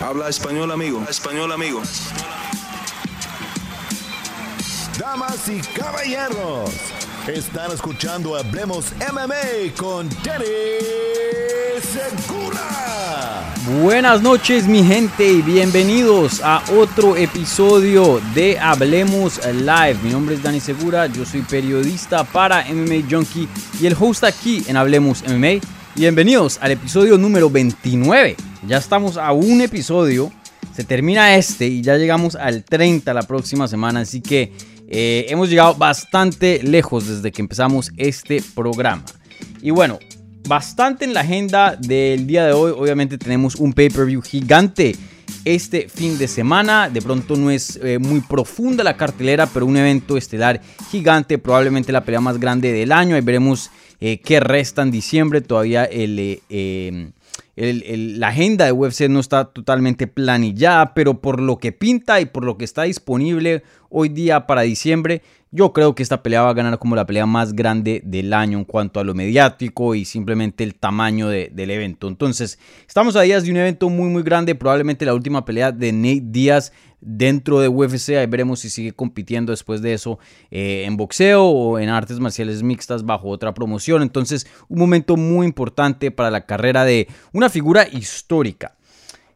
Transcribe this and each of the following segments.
Habla español, amigo. Español, amigo. Damas y caballeros, están escuchando Hablemos MMA con Danny Segura. Buenas noches mi gente y bienvenidos a otro episodio de Hablemos Live. Mi nombre es Dani Segura, yo soy periodista para MMA Junkie y el host aquí en Hablemos MMA. Bienvenidos al episodio número 29. Ya estamos a un episodio, se termina este y ya llegamos al 30 la próxima semana, así que eh, hemos llegado bastante lejos desde que empezamos este programa. Y bueno, bastante en la agenda del día de hoy. Obviamente tenemos un pay-per-view gigante este fin de semana. De pronto no es eh, muy profunda la cartelera, pero un evento estelar gigante, probablemente la pelea más grande del año. Ahí veremos eh, qué resta en diciembre. Todavía el, eh, la agenda de UFC no está totalmente planillada, pero por lo que pinta y por lo que está disponible hoy día para diciembre, yo creo que esta pelea va a ganar como la pelea más grande del año en cuanto a lo mediático y simplemente el tamaño del evento. Entonces, estamos a días de un evento muy muy grande, probablemente la última pelea de Nate Díaz dentro de UFC. Ahí veremos si sigue compitiendo después de eso eh, en boxeo o en artes marciales mixtas bajo otra promoción. Entonces, un momento muy importante para la carrera de una figura histórica.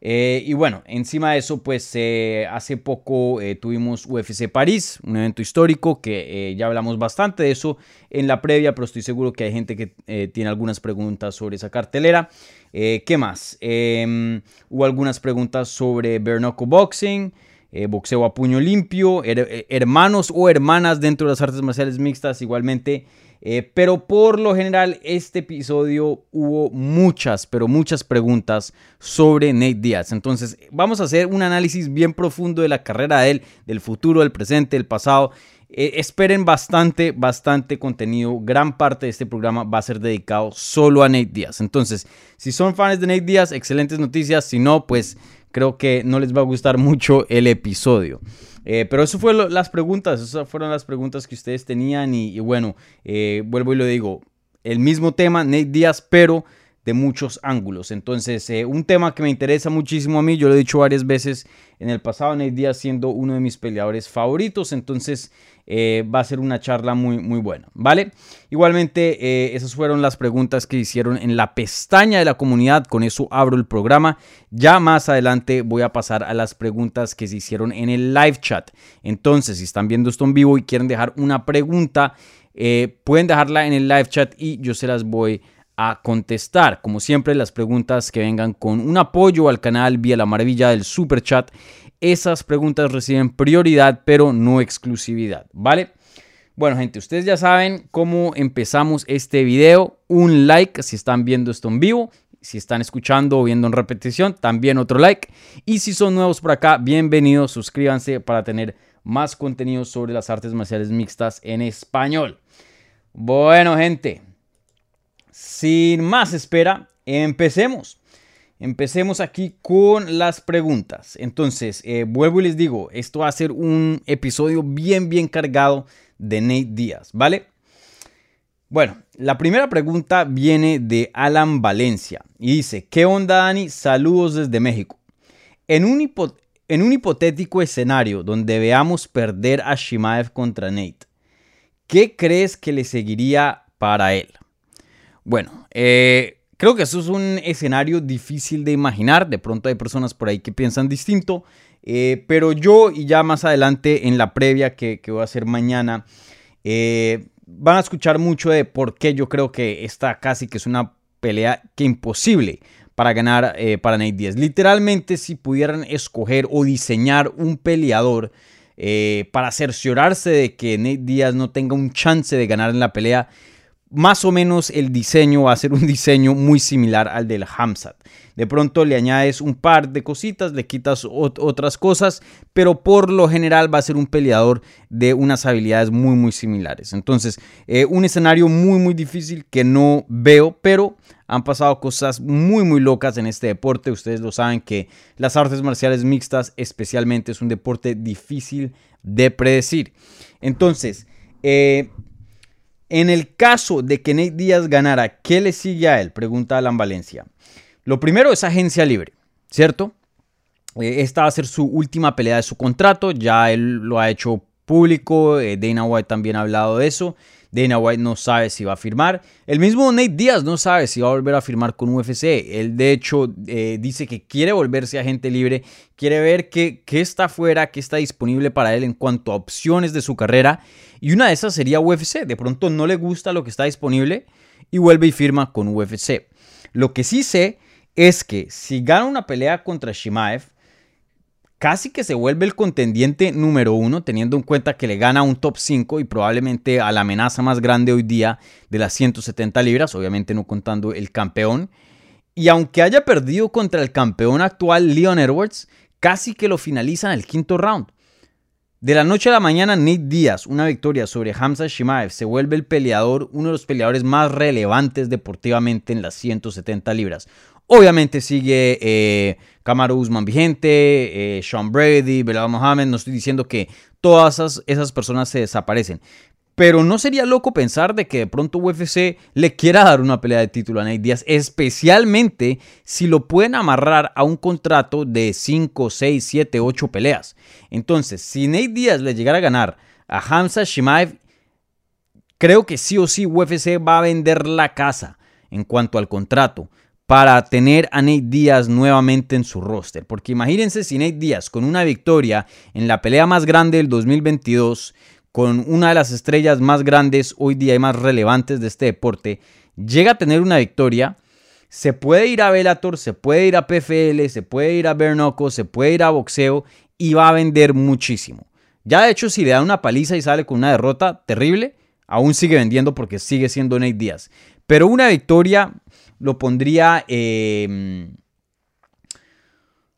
Eh, y bueno, encima de eso, pues eh, hace poco tuvimos UFC París, un evento histórico que ya hablamos bastante de eso en la previa, pero estoy seguro que hay gente que tiene algunas preguntas sobre esa cartelera. ¿Qué más? Em, hubo algunas preguntas sobre Bernoco Boxing. Eh, boxeo a puño limpio, eh, hermanos o hermanas dentro de las artes marciales mixtas igualmente. Eh, pero por lo general este episodio hubo muchas, pero muchas preguntas sobre Nate Diaz. Entonces vamos a hacer un análisis bien profundo de la carrera de él, del futuro, del presente, del pasado. esperen bastante, bastante contenido. Gran parte de este programa va a ser dedicado solo a Nate Diaz. Entonces, si son fans de Nate Diaz, excelentes noticias. Si no, pues creo que no les va a gustar mucho el episodio. Eh, pero eso fueron las preguntas, esas fueron las preguntas que ustedes tenían y, bueno, eh, vuelvo y lo digo, el mismo tema, Nate Díaz, pero de muchos ángulos. Entonces, eh, un tema que me interesa muchísimo a mí, yo lo he dicho varias veces en el pasado, Nate Díaz siendo uno de mis peleadores favoritos, entonces eh, va a ser una charla muy, muy buena, ¿vale? Igualmente, eh, esas fueron las preguntas que hicieron en la pestaña de la comunidad, con eso abro el programa. Ya más adelante voy a pasar a las preguntas que se hicieron en el live chat. Entonces, si están viendo esto en vivo y quieren dejar una pregunta, pueden dejarla en el live chat y yo se las voy a a contestar. Como siempre, las preguntas que vengan con un apoyo al canal vía la maravilla del super chat, esas preguntas reciben prioridad, pero no exclusividad, ¿vale? Bueno, gente, ustedes ya saben cómo empezamos este video. Un like si están viendo esto en vivo. Si están escuchando o viendo en repetición, también otro like. Y si son nuevos por acá, bienvenidos, suscríbanse para tener más contenido sobre las artes marciales mixtas en español. Bueno, gente, sin más espera, empecemos. Empecemos aquí con las preguntas. Entonces, eh, vuelvo y les digo, esto va a ser un episodio bien, bien cargado de Nate Díaz, ¿vale? Bueno, la primera pregunta viene de Alan Valencia y dice, ¿qué onda Dani? Saludos desde México. En un, en un hipotético escenario donde veamos perder a Shimaev contra Nate, ¿qué crees que le seguiría para él? Bueno, eh, creo que eso es un escenario difícil de imaginar. De pronto hay personas por ahí que piensan distinto. Eh, pero yo, y ya más adelante en la previa que, voy a hacer mañana, eh, van a escuchar mucho de por qué yo creo que esta casi que es una pelea que imposible para ganar para Nate Diaz. Literalmente, si pudieran escoger o diseñar un peleador para cerciorarse de que Nate Diaz no tenga un chance de ganar en la pelea, más o menos el diseño va a ser un diseño muy similar al del Hamzat. De pronto le añades un par de cositas, le quitas otras cosas, pero por lo general va a ser un peleador de unas habilidades muy muy similares. Entonces, eh, un escenario muy muy difícil que no veo, pero han pasado cosas muy muy locas en este deporte. Ustedes lo saben que las artes marciales mixtas especialmente es un deporte difícil de predecir. Entonces, eh, en el caso de que Nate Díaz ganara, ¿qué le sigue a él? Pregunta Alan Valencia. Lo primero es agencia libre, ¿cierto? Eh, esta va a ser su última pelea de su contrato, ya él lo ha hecho público, eh, Dana White también ha hablado de eso. Dana White no sabe si va a firmar. El mismo Nate Diaz no sabe si va a volver a firmar con UFC. Él de hecho eh, dice que quiere volverse agente libre, quiere ver qué, está fuera, qué está disponible para él en cuanto a opciones de su carrera. Y una de esas sería UFC. De pronto no le gusta lo que está disponible y vuelve y firma con UFC. Lo que sí sé es que si gana una pelea contra Shimaev, casi que se vuelve el contendiente número uno, teniendo en cuenta que le gana un top 5 y probablemente a la amenaza más grande hoy día de las 170 libras, obviamente no contando el campeón. Y aunque haya perdido contra el campeón actual Leon Edwards, casi que lo finaliza en el quinto round. De la noche a la mañana, Nate Díaz, una victoria sobre Hamza Shimaev, se vuelve el peleador, uno de los peleadores más relevantes deportivamente en las 170 libras. Obviamente sigue eh, Kamaru Usman vigente, eh, Sean Brady, Belal Mohamed. No estoy diciendo que todas esas, esas personas se desaparecen. Pero no sería loco pensar de que de pronto UFC le quiera dar una pelea de título a Nate Diaz, especialmente si lo pueden amarrar a un contrato de 5, 6, 7, 8 peleas. Entonces, si Nate Diaz le llegara a ganar a Hamza Shimaev, creo que sí o sí UFC va a vender la casa en cuanto al contrato para tener a Nate Díaz nuevamente en su roster. Porque imagínense si Nate Díaz con una victoria en la pelea más grande del 2022, con una de las estrellas más grandes hoy día y más relevantes de este deporte, llega a tener una victoria, se puede ir a Bellator, se puede ir a PFL, se puede ir a Bernoco, se puede ir a boxeo y va a vender muchísimo. Ya de hecho, si le da una paliza y sale con una derrota terrible, aún sigue vendiendo porque sigue siendo Nate Díaz. Pero una victoria lo pondría, em,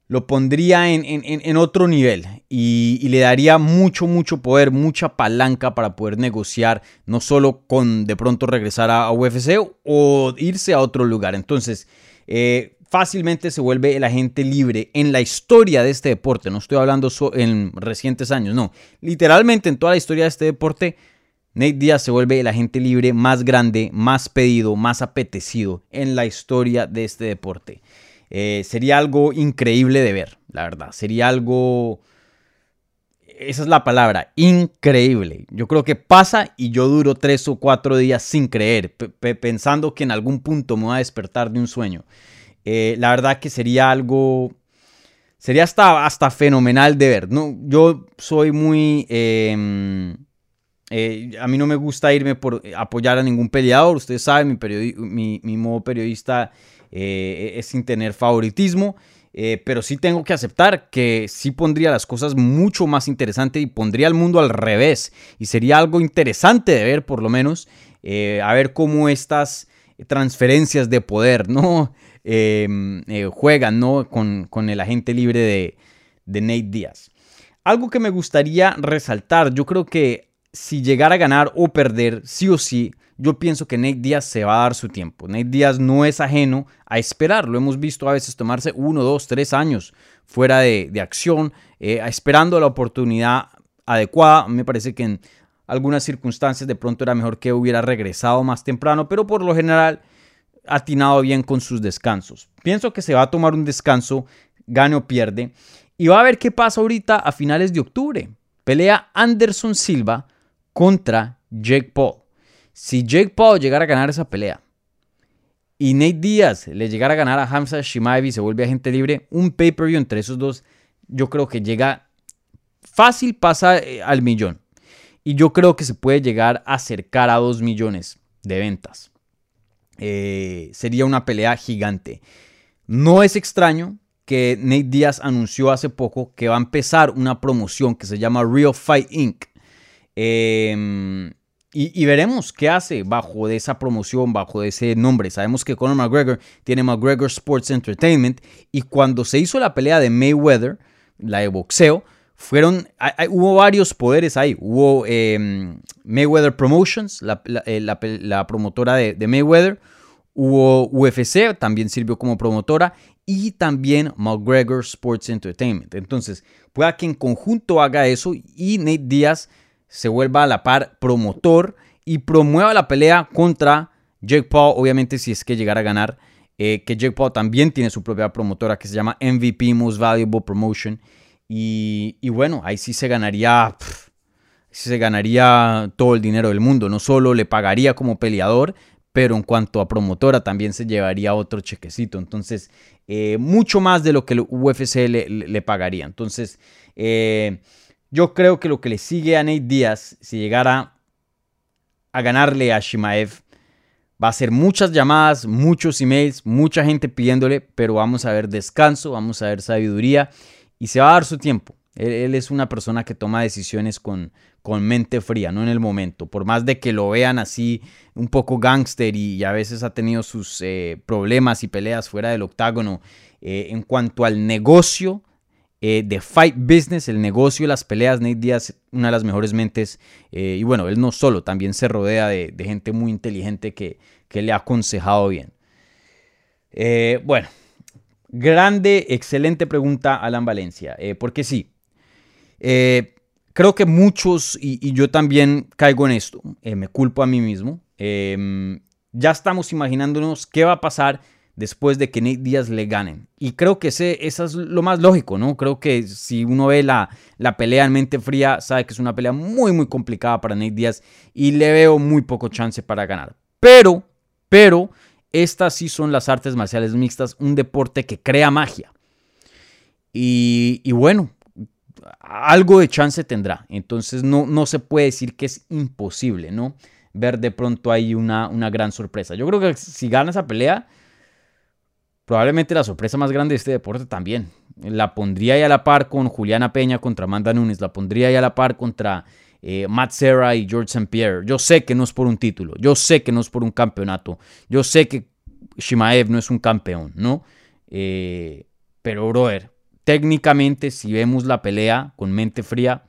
lo pondría en, otro nivel y, le daría mucho, mucho poder, mucha palanca para poder negociar, no solo con de pronto regresar a, UFC o irse a otro lugar. Entonces, eh, fácilmente se vuelve el agente libre en la historia de este deporte. No estoy hablando en recientes años, no. Literalmente en toda la historia de este deporte Nate Diaz se vuelve el agente libre más grande, más pedido, más apetecido en la historia de este deporte. Eh, sería algo increíble de ver, la verdad. Sería algo... Esa es la palabra, increíble. Yo creo que pasa y yo duro tres o cuatro días sin creer, pensando que en algún punto me voy a despertar de un sueño. Eh, la verdad que sería algo sería hasta, hasta fenomenal de ver. ¿no? Yo soy muy em, eh, a mí no me gusta irme por apoyar a ningún peleador. Ustedes saben, mi, modo periodista eh, es sin tener favoritismo. Eh, pero sí tengo que aceptar que sí pondría las cosas mucho más interesantes y pondría el mundo al revés. Y sería algo interesante de ver, por lo menos, a ver cómo estas transferencias de poder no em, juegan ¿no? Con, con, el agente libre de, de Nate Díaz. Algo que me gustaría resaltar, yo creo que si llegara a ganar o perder, sí o sí, yo pienso que Nate Díaz se va a dar su tiempo. Nate Díaz no es ajeno a esperar. Lo hemos visto a veces tomarse uno, dos, tres años fuera de, acción, eh, esperando la oportunidad adecuada. Me parece que en algunas circunstancias de pronto era mejor que hubiera regresado más temprano, pero por lo general atinado bien con sus descansos. Pienso que se va a tomar un descanso, gane o pierde, y va a ver qué pasa ahorita a finales de octubre. Pelea Anderson Silva contra Jake Paul. Si Jake Paul llegara a ganar esa pelea y Nate Diaz le llegara a ganar a Hamza Shimaev y se vuelve agente libre, un pay-per-view entre esos dos, yo creo que llega fácil, pasa eh, al millón. Y yo creo que se puede llegar a acercar a 2 millones de ventas. Eh, sería una pelea gigante. No es extraño que Nate Diaz anunció hace poco que va a empezar una promoción que se llama Real Fight Inc. Em, y, veremos qué hace bajo de esa promoción, bajo de ese nombre. Sabemos que Conor McGregor tiene McGregor Sports Entertainment y cuando se hizo la pelea de Mayweather, la de boxeo, fueron, hubo varios poderes ahí. Hubo em, Mayweather Promotions, la, eh, promotora de, de, Mayweather. Hubo UFC, también sirvió como promotora. Y también McGregor Sports Entertainment. Entonces, pueda que en conjunto haga eso y Nate Díaz se vuelva a la par promotor y promueva la pelea contra Jake Paul, obviamente si es que llegara a ganar eh, que Jake Paul también tiene su propia promotora que se llama MVP Most Valuable Promotion. Y, bueno, ahí sí se ganaría, se ganaría todo el dinero del mundo. No solo le pagaría como peleador, pero en cuanto a promotora también se llevaría otro chequecito. Entonces, eh, mucho más de lo que el UFC le, pagaría. Entonces, eh, yo creo que lo que le sigue a Nate Díaz, si llegara a ganarle a Shimaev, va a ser muchas llamadas, muchos emails, mucha gente pidiéndole, pero vamos a ver descanso, vamos a ver sabiduría y se va a dar su tiempo. Él, es una persona que toma decisiones con, con, mente fría, no en el momento. Por más de que lo vean así un poco gángster y, a veces ha tenido sus eh, problemas y peleas fuera del octágono. Eh, en cuanto al negocio eh, de fight business, el negocio de las peleas, Nate Diaz, una de las mejores mentes. y bueno, él no solo, también se rodea de, gente muy inteligente que, que, le ha aconsejado bien. bueno, grande, excelente pregunta, Alan Valencia. porque sí, eh, creo que muchos, y, yo también caigo en esto, eh, me culpo a mí mismo, ya estamos imaginándonos qué va a pasar después de que Nate Díaz le ganen. Y creo que ese, eso es lo más lógico, ¿no? Creo que si uno ve la, la pelea en mente fría, sabe que es una pelea muy, muy complicada para Nate Díaz y le veo muy poco chance para ganar. Pero, pero, estas sí son las artes marciales mixtas, un deporte que crea magia. Y, y bueno, algo de chance tendrá. Entonces no, no se puede decir que es imposible, ¿no? Ver de pronto ahí una, una gran sorpresa. Yo creo que si gana esa pelea, probablemente la sorpresa más grande de este deporte también. La pondría ahí a la par con Juliana Peña contra Amanda Nunes, la pondría ahí a la par contra eh, Matt Serra y George St. Pierre. Yo sé que no es por un título, yo sé que no es por un campeonato, yo sé que Shimaev no es un campeón, ¿no? Eh, pero, brother, técnicamente, si vemos la pelea con mente fría,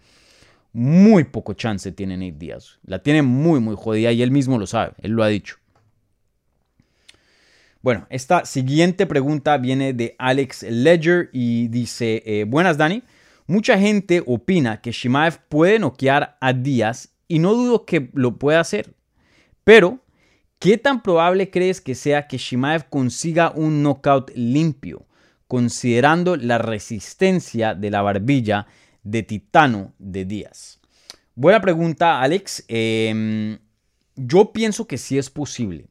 muy poco chance tiene Nate Díaz. La tiene muy, muy jodida y él mismo lo sabe, él lo ha dicho. Bueno, esta siguiente pregunta viene de Alex Ledger y dice, eh, buenas Dani, mucha gente opina que Shimaev puede noquear a Díaz y no dudo que lo pueda hacer, pero ¿qué tan probable crees que sea que Shimaev consiga un knockout limpio? considerando la resistencia de la barbilla de titano de Díaz? Buena pregunta, Alex. Em, yo pienso que sí es posible.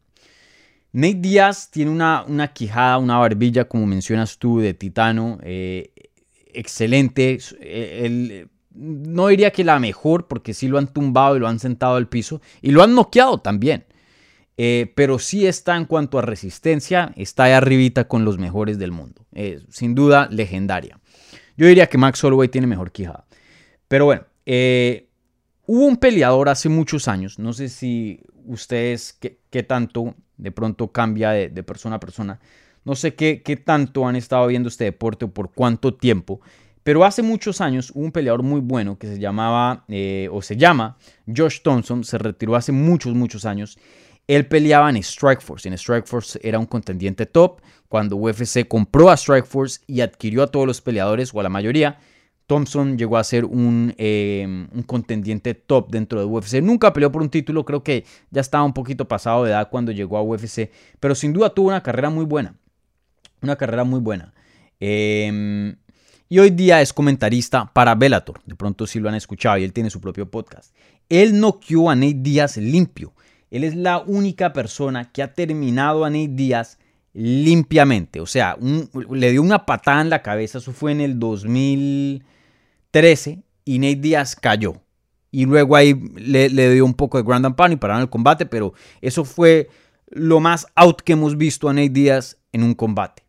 Nate Díaz tiene una, una, quijada, una barbilla, como mencionas tú, de titano, eh, excelente. no diría que la mejor, porque sí lo han tumbado y lo han sentado al piso, y lo han noqueado también. Eh, pero sí está en cuanto a resistencia, está ahí arribita con los mejores del mundo. Eh, sin duda, legendaria. Yo diría que Max Holloway tiene mejor quijada. Pero bueno, eh, hubo un peleador hace muchos años, no sé si ustedes qué, tanto de pronto cambia de, persona a persona, no sé qué, qué tanto han estado viendo este deporte o por cuánto tiempo, pero hace muchos años hubo un peleador muy bueno que se llamaba, o se llama, Josh Thompson, se retiró hace muchos, muchos años él peleaba en Strikeforce. En Strikeforce era un contendiente top. Cuando UFC compró a Strikeforce y adquirió a todos los peleadores, o a la mayoría, Thompson llegó a ser un, eh, contendiente top dentro de UFC. Nunca peleó por un título, creo que ya estaba un poquito pasado de edad cuando llegó a UFC, pero sin duda tuvo una carrera muy buena. Una carrera muy buena. Em, y hoy día es comentarista para Bellator. De pronto sí lo han escuchado y él tiene su propio podcast. Él noqueó a Nate Díaz limpio. Él es la única persona que ha terminado a Nate Díaz limpiamente. O sea, le dio una patada en la cabeza. Eso fue en el 2013 y Nate Díaz cayó. Y luego ahí le, dio un poco de Grand and Pound y pararon el combate. Pero eso fue lo más out que hemos visto a Nate Díaz en un combate.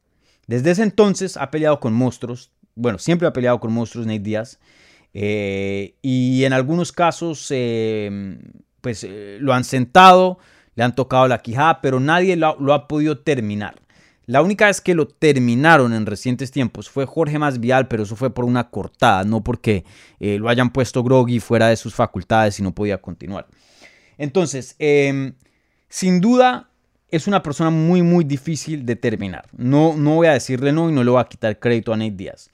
Desde ese entonces ha peleado con monstruos. Bueno, siempre ha peleado con monstruos Nate Díaz. Eh, y en algunos casos eh, pues eh, lo han sentado, le han tocado la quijada, pero nadie lo, ha podido terminar. La única vez que lo terminaron en recientes tiempos fue Jorge Masvial, pero eso fue por una cortada, no porque eh, lo hayan puesto groggy fuera de sus facultades y no podía continuar. Entonces, em, sin duda es una persona muy, muy difícil de terminar. No, no voy a decirle no y no le voy a quitar crédito a Nate Díaz.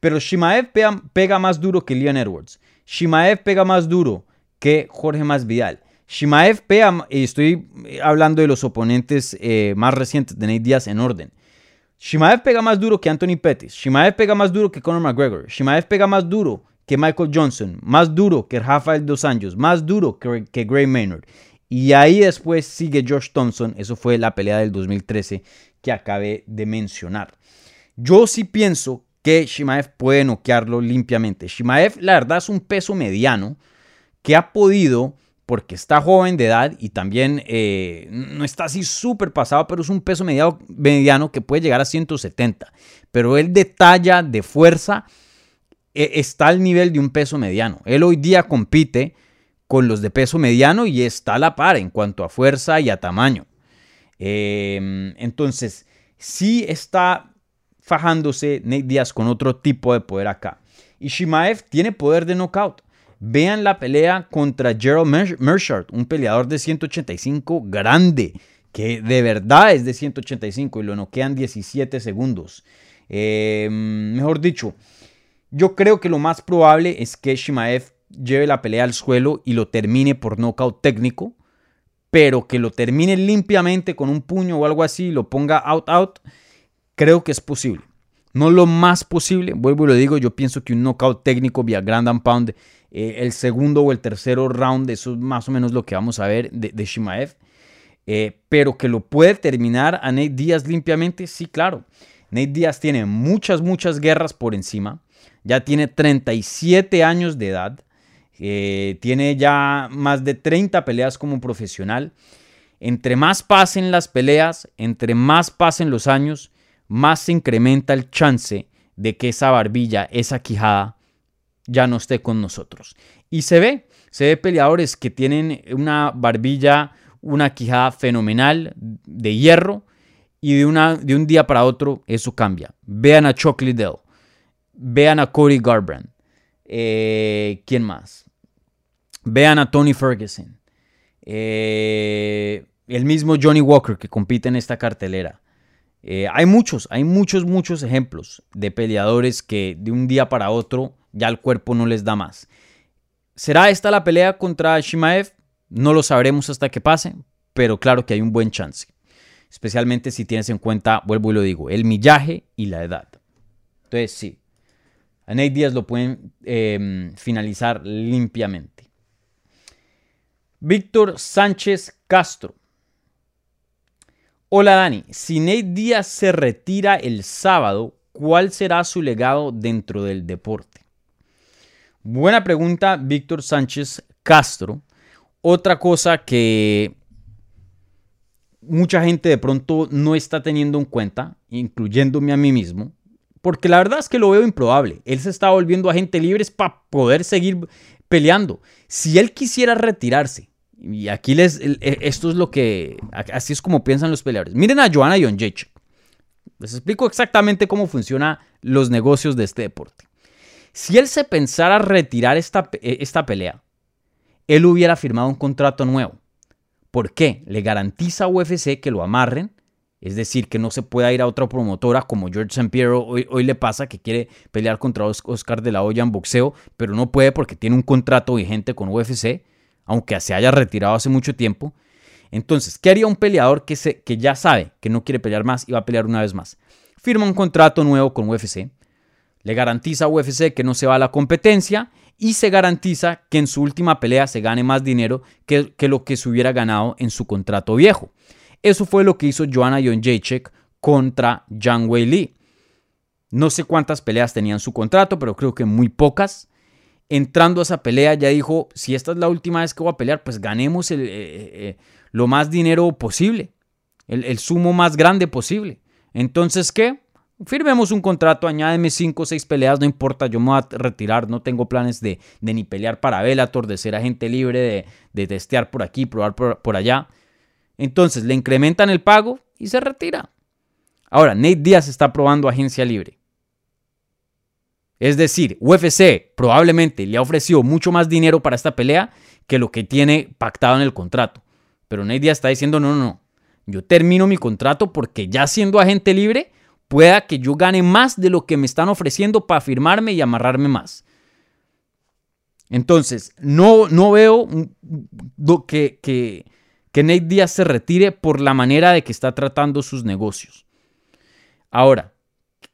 Pero Shimaev pega, pega más duro que Leon Edwards. Shimaev pega más duro que Jorge Masvidal. Shimaev pega, y estoy hablando de los oponentes eh, más recientes de Nate Diaz en orden. Shimaev pega más duro que Anthony Pettis. Shimaev pega más duro que Conor McGregor. Shimaev pega más duro que Michael Johnson. Más duro que Rafael Dos Anjos. Más duro que, que Gray Maynard. Y ahí después sigue Josh Thompson. Eso fue la pelea del 2013 que acabé de mencionar. Yo sí pienso que Shimaev puede noquearlo limpiamente. Shimaev, la verdad, es un peso mediano que ha podido porque está joven de edad y también eh, no está así súper pasado, pero es un peso mediano, que puede llegar a 170. Pero él de talla, de fuerza, e, está al nivel de un peso mediano. Él hoy día compite con los de peso mediano y está a la par en cuanto a fuerza y a tamaño. Em, entonces, sí está fajándose Nate Díaz con otro tipo de poder acá. Y Shimaev tiene poder de knockout. Vean la pelea contra Gerald Merchard, un peleador de 185 grande, que de verdad es de 185 y lo noquean 17 segundos. Em, mejor dicho, yo creo que lo más probable es que Shimaev lleve la pelea al suelo y lo termine por nocaut técnico, pero que lo termine limpiamente con un puño o algo así y lo ponga out out, creo que es posible. No lo más posible, vuelvo y lo digo, yo pienso que un knockout técnico vía Grand and Pound eh, el segundo o el tercero round, eso es más o menos lo que vamos a ver de, Shimaev. Eh, pero que lo puede terminar a Nate Díaz limpiamente, sí, claro. Nate Díaz tiene muchas, muchas guerras por encima. Ya tiene 37 años de edad. Eh, tiene ya más de 30 peleas como profesional. Entre más pasen las peleas, entre más pasen los años, más se incrementa el chance de que esa barbilla, esa quijada, ya no esté con nosotros. Y se ve, se ve peleadores que tienen una barbilla, una quijada fenomenal de hierro y de, una, de un día para otro eso cambia. Vean a Chuck Liddell, vean a Cody Garbrandt, eh, ¿quién más? Vean a Tony Ferguson, eh, el mismo Johnny Walker que compite en esta cartelera. Eh, hay muchos, hay muchos, muchos ejemplos de peleadores que de un día para otro ya el cuerpo no les da más. ¿Será esta la pelea contra Shimaev? No lo sabremos hasta que pase, pero claro que hay un buen chance. Especialmente si tienes en cuenta, vuelvo y lo digo, el millaje y la edad. Entonces sí, a Nate Díaz lo pueden em, finalizar limpiamente. Víctor Sánchez Castro. Hola Dani, si Nate Díaz se retira el sábado, ¿cuál será su legado dentro del deporte? Buena pregunta, Víctor Sánchez Castro. Otra cosa que mucha gente de pronto no está teniendo en cuenta, incluyéndome a mí mismo, porque la verdad es que lo veo improbable. Él se está volviendo agente libre para poder seguir peleando. Si él quisiera retirarse, y aquí les, esto es lo que, así es como piensan los peleadores. Miren a Joanna Jonjechek. Les explico exactamente cómo funcionan los negocios de este deporte. Si él se pensara retirar esta, eh, esta pelea, él hubiera firmado un contrato nuevo. ¿Por qué? Le garantiza a UFC que lo amarren, es decir, que no se pueda ir a otra promotora como George St. Pierre hoy, hoy, le pasa que quiere pelear contra Oscar de la Hoya en boxeo, pero no puede porque tiene un contrato vigente con UFC, aunque se haya retirado hace mucho tiempo. Entonces, ¿qué haría un peleador que, se, que ya sabe que no quiere pelear más y va a pelear una vez más? Firma un contrato nuevo con UFC, le garantiza a UFC que no se va a la competencia y se garantiza que en su última pelea se gane más dinero que, lo que se hubiera ganado en su contrato viejo. Eso fue lo que hizo Joanna Jacek contra Zhang Wei Li. No sé cuántas peleas tenía en su contrato, pero creo que muy pocas. Entrando a esa pelea ya dijo, si esta es la última vez que voy a pelear, pues ganemos eh, eh, eh, lo más dinero posible, el, el sumo más grande posible. Entonces, ¿qué? Firmemos un contrato, añádeme 5 o 6 peleas, no importa, yo me voy a retirar, no tengo planes de, ni pelear para Bellator, de ser agente libre, de, testear por aquí, probar por, allá. Entonces le incrementan el pago y se retira. Ahora, Nate Díaz está probando agencia libre. Es decir, UFC probablemente le ha ofrecido mucho más dinero para esta pelea que lo que tiene pactado en el contrato. Pero Nate Díaz está diciendo, no, no, no, yo termino mi contrato porque ya siendo agente libre, pueda que yo gane más de lo que me están ofreciendo para firmarme y amarrarme más. Entonces, no, no veo que, que, que Nate Díaz se retire por la manera de que está tratando sus negocios. Ahora,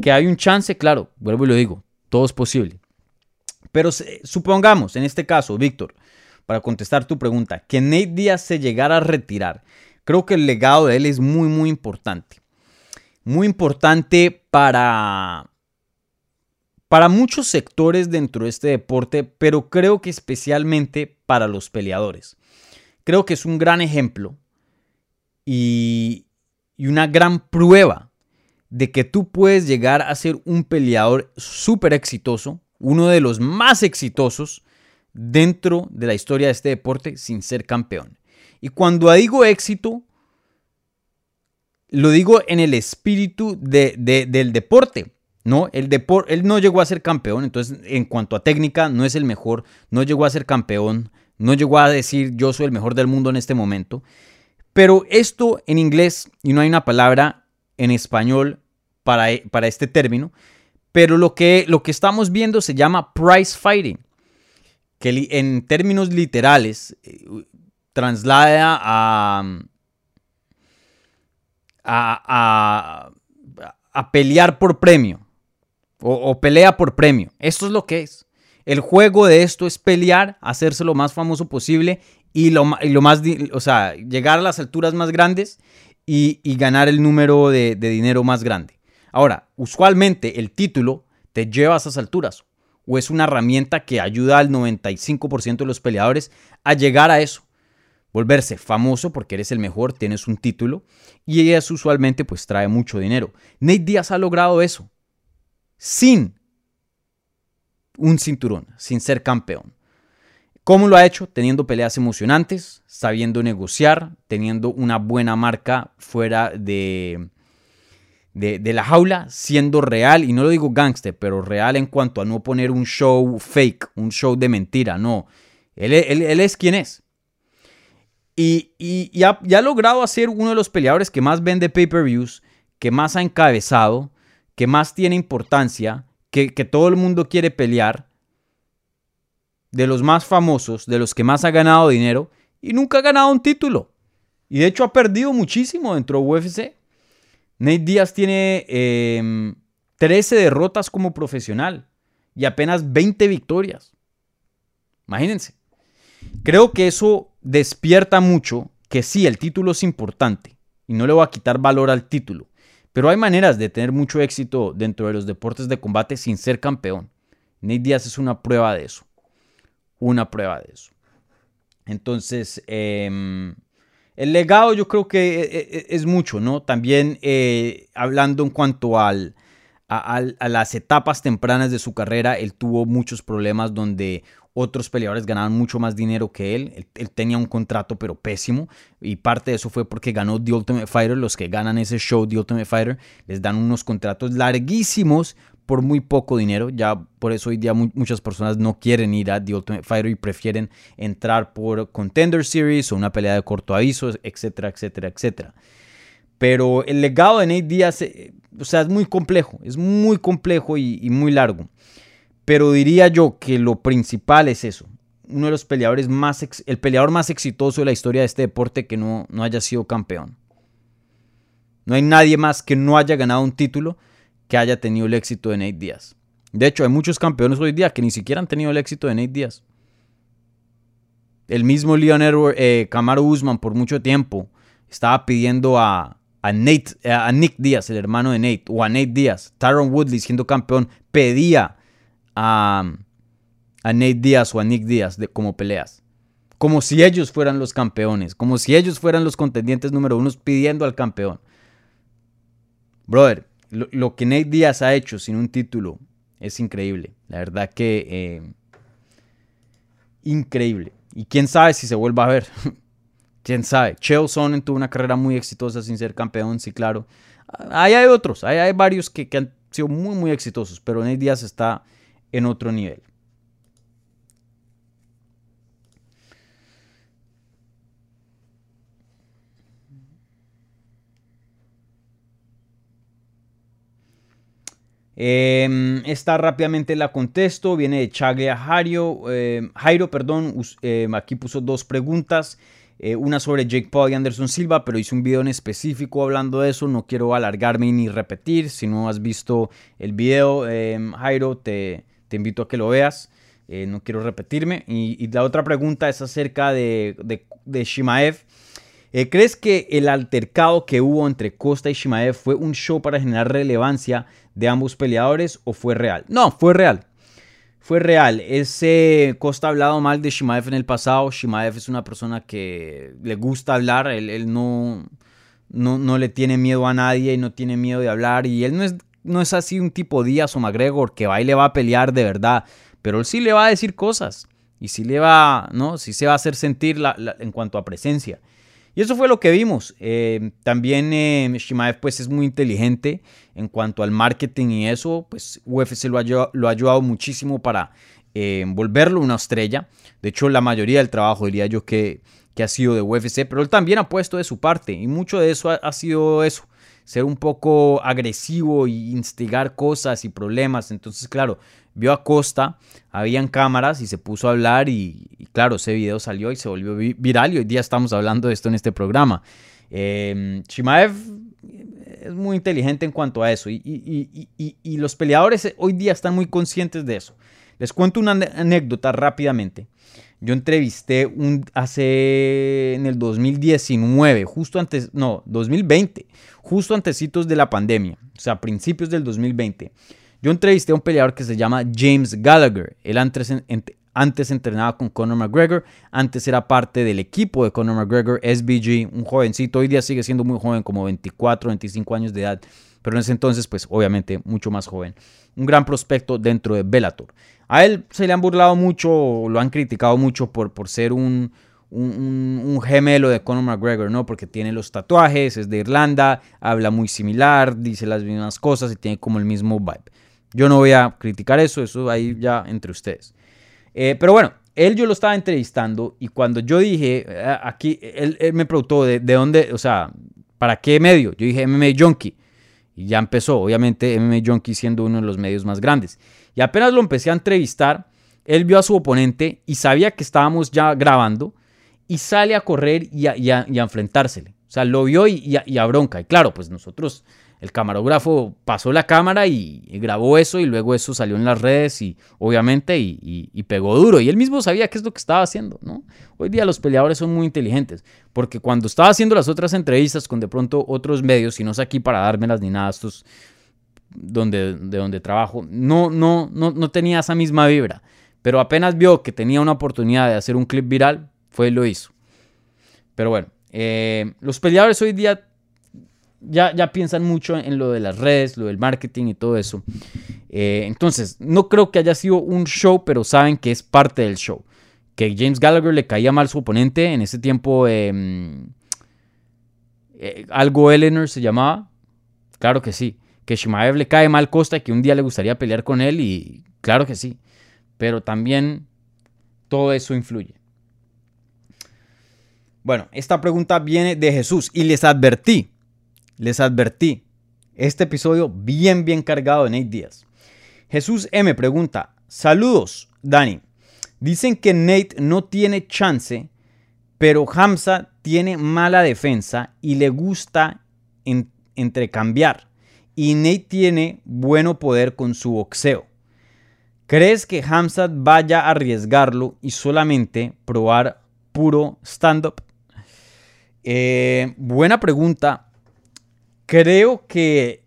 que hay un chance, claro, vuelvo y lo digo, todo es posible. Pero supongamos, en este caso, Víctor, para contestar tu pregunta, que Nate Díaz se llegara a retirar. Creo que el legado de él es muy, muy importante. Muy importante para, para muchos sectores dentro de este deporte, pero creo que especialmente para los peleadores. Creo que es un gran ejemplo y, una gran prueba de que tú puedes llegar a ser un peleador súper exitoso, uno de los más exitosos dentro de la historia de este deporte sin ser campeón. Y cuando digo éxito, lo digo en el espíritu del deporte. ¿no? El él no llegó a ser campeón, entonces en cuanto a técnica no es el mejor, no llegó a ser campeón, no llegó a decir yo soy el mejor del mundo en este momento. Pero esto en inglés, y no hay una palabra en español para, para este término, pero lo que, lo que estamos viendo se llama price fighting, que en términos literales eh, traslada a, a, a pelear por premio o, pelea por premio. Esto es lo que es. El juego de esto es pelear, hacerse lo más famoso posible y lo, lo más, o sea, llegar a las alturas más grandes y, ganar el número de, de, dinero más grande. Ahora, usualmente el título te lleva a esas alturas o es una herramienta que ayuda al 95% de los peleadores a llegar a eso. Volverse famoso porque eres el mejor, tienes un título y eso usualmente pues trae mucho dinero. Nate Díaz ha logrado eso sin un cinturón, sin ser campeón. ¿Cómo lo ha hecho? Teniendo peleas emocionantes, sabiendo negociar, teniendo una buena marca fuera de, de, la jaula, siendo real, y no lo digo gangster, pero real en cuanto a no poner un show fake, un show de mentira, no. Él, es quien es. Y, ha, ha, logrado hacer uno de los peleadores que más vende pay-per-views, que más ha encabezado, que más tiene importancia, que, todo el mundo quiere pelear, de los más famosos, de los que más ha ganado dinero, y nunca ha ganado un título. Y de hecho ha perdido muchísimo dentro de UFC. Nate Díaz tiene 13 em, derrotas como profesional y apenas 20 victorias. Imagínense. Creo que eso despierta mucho que sí, el título es importante y no le voy a quitar valor al título. Pero hay maneras de tener mucho éxito dentro de los deportes de combate sin ser campeón. Nate Díaz es una prueba de eso. Una prueba de eso. Entonces, em, el legado yo creo que e, e, es mucho, ¿no? También eh, hablando en cuanto al, a, las etapas tempranas de su carrera, él tuvo muchos problemas donde otros peleadores ganaban mucho más dinero que él. él. tenía un contrato pero pésimo y parte de eso fue porque ganó The Ultimate Fighter. Los que ganan ese show The Ultimate Fighter les dan unos contratos larguísimos por muy poco dinero. Ya por eso hoy día muchas personas no quieren ir a The Ultimate Fighter y prefieren entrar por Contender Series o una pelea de corto aviso, etcétera, etcétera, etcétera. Pero el legado de Nate Diaz, eh, o sea, es muy complejo, es muy complejo y, muy largo. Pero diría yo que lo principal es eso. Uno de los peleadores más, el peleador más exitoso de la historia de este deporte que no, no haya sido campeón. No hay nadie más que no haya ganado un título que haya tenido el éxito de Nate Diaz. De hecho, hay muchos campeones hoy día que ni siquiera han tenido el éxito de Nate Diaz. El mismo Leon Edward, eh, Camaro Usman por mucho tiempo estaba pidiendo a, a, Nate, eh, a Nick Díaz, el hermano de Nate, o a Nate Díaz, Tyron Woodley siendo campeón, pedía a, a Nate Díaz o a Nick Díaz de, como peleas. Como si ellos fueran los campeones, como si ellos fueran los contendientes número uno pidiendo al campeón. Brother, lo, que Nate Díaz ha hecho sin un título es increíble. La verdad que... Eh, increíble. Y quién sabe si se vuelva a ver. quién sabe. Chael Sonnen tuvo una carrera muy exitosa sin ser campeón, sí, claro. Ahí hay otros, ahí hay varios que, han sido muy, muy exitosos, pero Nate Díaz está en otro nivel. Em, esta rápidamente la contesto, viene de Chaglia Jairo, em, Jairo perdón, em, aquí puso dos preguntas, eh, una sobre Jake Paul y Anderson Silva, pero hice un video en específico hablando de eso, no quiero alargarme ni repetir, si no has visto el video, Jairo, te, te, invito a que lo veas, eh, no quiero repetirme, y, la otra pregunta es acerca de, de, de Shimaev, eh, ¿Crees que el altercado que hubo entre Costa y Shimaev fue un show para generar relevancia de ambos peleadores o fue real? No, fue real. Fue real. Ese Costa ha hablado mal de Shimaev en el pasado. Shimaev es una persona que le gusta hablar. Él, no, no, le tiene miedo a nadie y no tiene miedo de hablar. Y él no es, no es así un tipo Díaz o McGregor que va y le va a pelear de verdad. Pero él sí le va a decir cosas. Y sí le va, ¿no? Sí se va a hacer sentir en cuanto a presencia. Y eso fue lo que vimos. Eh, también eh, Shimaev pues es muy inteligente en cuanto al marketing y eso, pues UFC lo ha, lo ha ayudado muchísimo para eh, volverlo una estrella. De hecho, la mayoría del trabajo diría yo que, que, ha sido de UFC, pero él también ha puesto de su parte y mucho de eso ha, sido eso, ser un poco agresivo y instigar cosas y problemas. Entonces, claro, vio a Costa, habían cámaras y se puso a hablar y, claro, ese video salió y se volvió viral y hoy día estamos hablando de esto en este programa. Eh, Shimaev es muy inteligente en cuanto a eso y, y, los peleadores hoy día están muy conscientes de eso. Les cuento una anécdota rápidamente. Yo entrevisté un, hace en el 2019, justo antes, no, 2020, justo antecitos de la pandemia, o sea, principios del 2020. Yo entrevisté a un peleador que se llama James Gallagher. Él antes, antes entrenaba con Conor McGregor, antes era parte del equipo de Conor McGregor, SBG, un jovencito, hoy día sigue siendo muy joven, como 24, 25 años de edad, pero en ese entonces, pues obviamente mucho más joven. Un gran prospecto dentro de Bellator. A él se le han burlado mucho, lo han criticado mucho por, por ser un, un, gemelo de Conor McGregor, ¿no? Porque tiene los tatuajes, es de Irlanda, habla muy similar, dice las mismas cosas y tiene como el mismo vibe. Yo no voy a criticar eso, eso ahí ya entre ustedes. Eh, pero bueno, él yo lo estaba entrevistando y cuando yo dije, eh, aquí, él, me preguntó de, dónde, o sea, ¿para qué medio? Yo dije MMA Junkie. Y ya empezó, obviamente MMA Junkie siendo uno de los medios más grandes. Y apenas lo empecé a entrevistar, él vio a su oponente y sabía que estábamos ya grabando y sale a correr y a, enfrentársele. O sea, lo vio y, y a bronca. Y claro, pues nosotros el camarógrafo pasó la cámara y, grabó eso y luego eso salió en las redes y obviamente y, pegó duro. Y él mismo sabía qué es lo que estaba haciendo, ¿no? Hoy día los peleadores son muy inteligentes porque cuando estaba haciendo las otras entrevistas con de pronto otros medios, y no es aquí para dármelas ni nada, estos donde, de donde trabajo, no, no, no, no tenía esa misma vibra. Pero apenas vio que tenía una oportunidad de hacer un clip viral, fue y lo hizo. Pero bueno, eh, los peleadores hoy día ya, ya piensan mucho en lo de las redes, lo del marketing y todo eso. Eh, entonces, no creo que haya sido un show, pero saben que es parte del show. Que James Gallagher le caía mal su oponente. En ese tiempo, em, eh, algo Eleanor se llamaba. Claro que sí. Que Shimaev le cae mal Costa, que un día le gustaría pelear con él. Y claro que sí. Pero también todo eso influye. Bueno, esta pregunta viene de Jesús y les advertí les advertí. Este episodio bien, bien cargado de Nate Díaz. Jesús M pregunta, saludos, Dani. Dicen que Nate no tiene chance, pero Hamza tiene mala defensa y le gusta entrecambiar. Y Nate tiene bueno poder con su boxeo. ¿Crees que Hamza vaya a arriesgarlo y solamente probar puro stand-up? Eh, buena pregunta. Creo que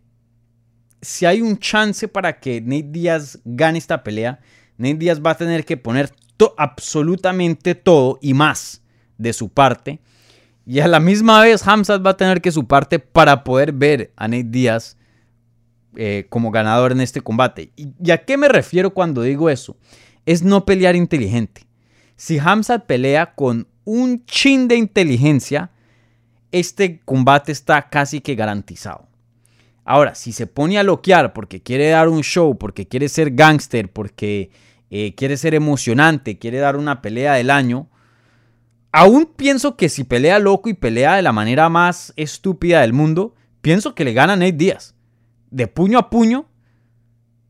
si hay un chance para que Nate Díaz gane esta pelea, Nate Díaz va a tener que poner absolutamente todo y más de su parte. Y a la misma vez Hamzat va a tener que su parte para poder ver a Nate Díaz eh, como ganador en este combate. ¿Y a qué me refiero cuando digo eso? Es no pelear inteligente. Si Hamzat pelea con un chin de inteligencia, este combate está casi que garantizado. Ahora, si se pone a loquear porque quiere dar un show, porque quiere ser gángster, porque eh, quiere ser emocionante, quiere dar una pelea del año, aún pienso que si pelea loco y pelea de la manera más estúpida del mundo, pienso que le gana Nate Díaz. De puño a puño,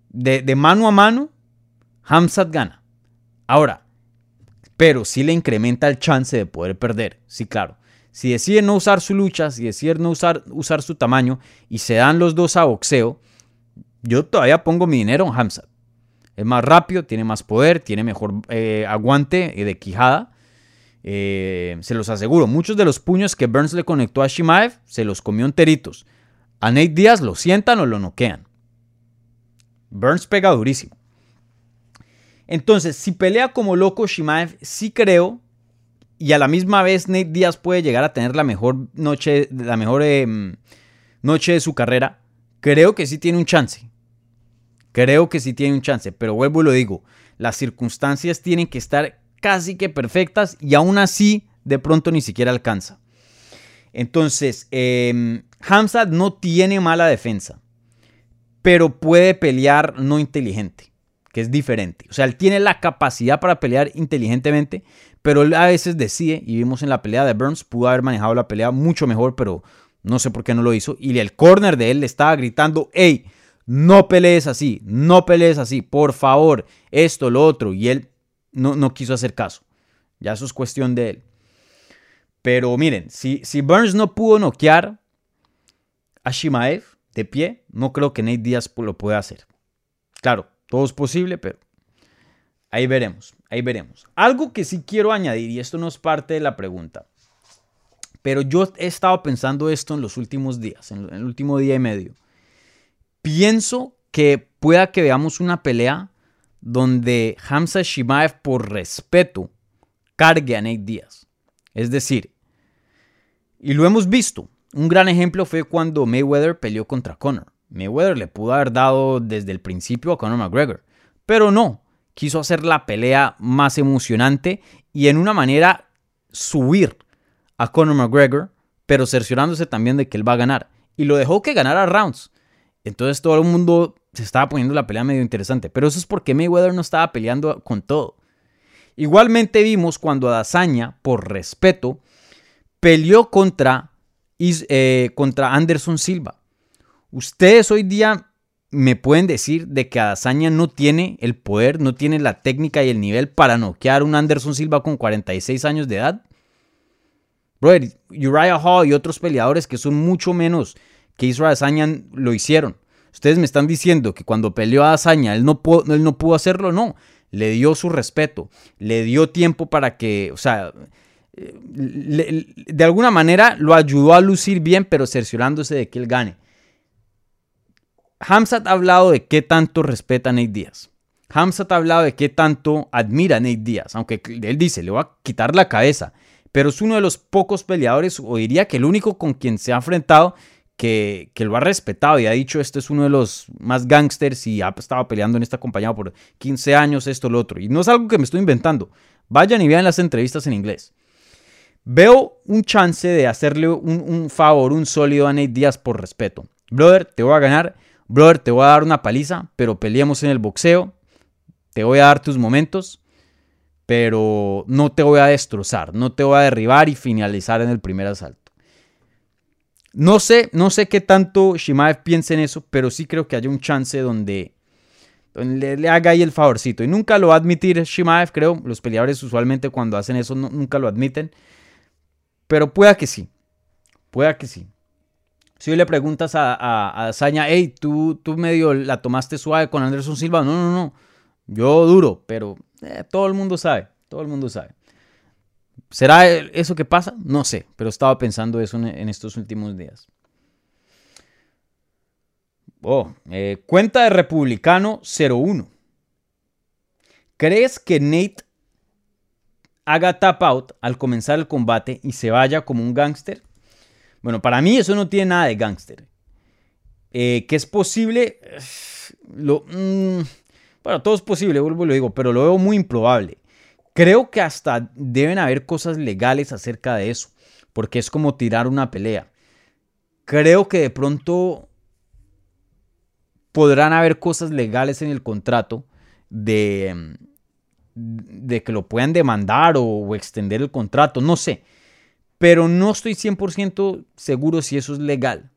de, mano a mano, Hamzat gana. Ahora, pero sí le incrementa el chance de poder perder. Sí, claro. Si decide no usar su lucha, si decide no usar, usar su tamaño y se dan los dos a boxeo, yo todavía pongo mi dinero en Hamzat. Es más rápido, tiene más poder, tiene mejor eh, aguante de quijada. Eh, se los aseguro, muchos de los puños que Burns le conectó a Shimaev se los comió enteritos. A Nate Díaz lo sientan o lo noquean. Burns pega durísimo. Entonces, si pelea como loco Shimaev, sí creo y a la misma vez Nate Díaz puede llegar a tener la mejor noche, la mejor em, noche de su carrera, creo que sí tiene un chance. Creo que sí tiene un chance, pero vuelvo y lo digo, las circunstancias tienen que estar casi que perfectas y aún así de pronto ni siquiera alcanza. Entonces, eh, no tiene mala defensa, pero puede pelear no inteligente, que es diferente. O sea, él tiene la capacidad para pelear inteligentemente, pero él a veces decide, y vimos en la pelea de Burns, pudo haber manejado la pelea mucho mejor, pero no sé por qué no lo hizo. Y el corner de él le estaba gritando, hey, no pelees así, no pelees así, por favor, esto, lo otro. Y él no, no quiso hacer caso. Ya eso es cuestión de él. Pero miren, si, si Burns no pudo noquear a Shimaev de pie, no creo que Nate Díaz lo pueda hacer. Claro, todo es posible, pero Ahí veremos, ahí veremos. Algo que sí quiero añadir, y esto no es parte de la pregunta, pero yo he estado pensando esto en los últimos días, en el último día y medio. Pienso que pueda que veamos una pelea donde Hamza Shimaev, por respeto, cargue a Nate Díaz. Es decir, y lo hemos visto. Un gran ejemplo fue cuando Mayweather peleó contra Conor. Mayweather le pudo haber dado desde el principio a Conor McGregor, pero no quiso hacer la pelea más emocionante y en una manera subir a Conor McGregor, pero cerciorándose también de que él va a ganar. Y lo dejó que ganara rounds. Entonces todo el mundo se estaba poniendo la pelea medio interesante. Pero eso es porque Mayweather no estaba peleando con todo. Igualmente vimos cuando Adesanya, por respeto, peleó contra, eh, contra Anderson Silva. Ustedes hoy día me pueden decir de que Adazaña no tiene el poder, no tiene la técnica y el nivel para noquear a un Anderson Silva con 46 años de edad? Brother, Uriah Hall y otros peleadores que son mucho menos que Israel Adesanya lo hicieron. Ustedes me están diciendo que cuando peleó a él no, él no pudo hacerlo, no. Le dio su respeto, le dio tiempo para que, o sea, eh, de alguna manera lo ayudó a lucir bien, pero cerciorándose de que él gane. Hamzat ha hablado de qué tanto respeta a Nate Díaz. Hamzat ha hablado de qué tanto admira a Nate Díaz, aunque él dice, le va a quitar la cabeza. Pero es uno de los pocos peleadores, o diría que el único con quien se ha enfrentado que, lo ha respetado y ha dicho, este es uno de los más gangsters y ha estado peleando en esta compañía por 15 años, esto, lo otro. Y no es algo que me estoy inventando. Vayan y vean las entrevistas en inglés. Veo un chance de hacerle un, un favor, un sólido a Nate Díaz por respeto. Brother, te voy a ganar brother, te voy a dar una paliza, pero peleemos en el boxeo, te voy a dar tus momentos, pero no te voy a destrozar, no te voy a derribar y finalizar en el primer asalto. No sé, no sé qué tanto Shimaev piensa en eso, pero sí creo que haya un chance donde, le, haga ahí el favorcito. Y nunca lo va a admitir Shimaev, creo. Los peleadores usualmente cuando hacen eso nunca lo admiten. Pero pueda que sí. Pueda que sí. Si hoy le preguntas a, a, a hey, ¿tú, tú medio la tomaste suave con Anderson Silva. No, no, no. Yo duro, pero eh, todo el mundo sabe. Todo el mundo sabe. ¿Será eso que pasa? No sé, pero estaba pensando eso en, estos últimos días. Oh, eh, cuenta de Republicano 01. ¿Crees que Nate haga tap out al comenzar el combate y se vaya como un gángster? Bueno, para mí eso no tiene nada de gángster. Eh, que es posible, mm, bueno, todo es posible, vuelvo y lo digo, pero lo veo muy improbable. Creo que hasta deben haber cosas legales acerca de eso, porque es como tirar una pelea. Creo que de pronto podrán haber cosas legales en el contrato de, de que lo puedan demandar o extender el contrato, no sé pero no estoy 100% seguro si eso es legal.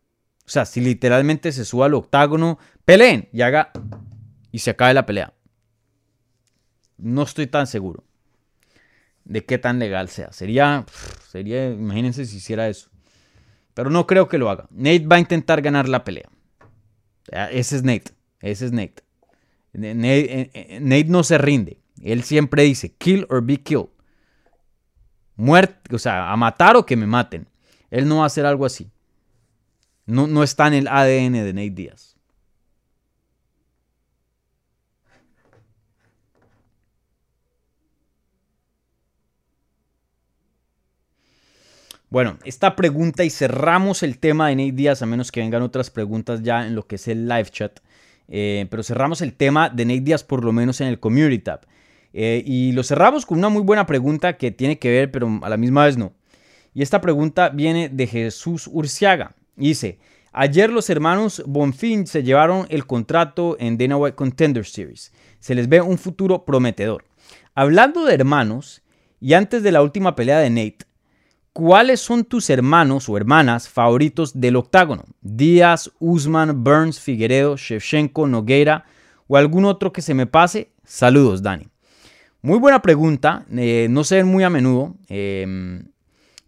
O sea, si literalmente se suba al octágono, peleen y haga y se acabe la pelea. No estoy tan seguro de qué tan legal sea. Sería, sería, imagínense si hiciera eso. Pero no creo que lo haga. Nate va a intentar ganar la pelea. Ese es Nate. Ese es Nate. Nate, eh, eh, Nate no se rinde. Él siempre dice, kill or be killed. Muerte, o sea, a matar o que me maten. Él no va a hacer algo así. No, no está en el ADN de Nate Díaz. Bueno, esta pregunta y cerramos el tema de Nate Díaz, a menos que vengan otras preguntas ya en lo que es el live chat. Eh, pero cerramos el tema de Nate Díaz por lo menos en el Community Tab. Eh, y lo cerramos con una muy buena pregunta que tiene que ver, pero a la misma vez no. Y esta pregunta viene de Jesús Urciaga. Dice, ayer los hermanos Bonfin se llevaron el contrato en Dana White Contender Series. Se les ve un futuro prometedor. Hablando de hermanos, y antes de la última pelea de Nate, ¿Cuáles son tus hermanos o hermanas favoritos del octágono? Díaz, Usman, Burns, Figueredo, Shevchenko, Nogueira o algún otro que se me pase? Saludos, Dani. Muy buena pregunta, eh, no se ven muy a menudo. Em,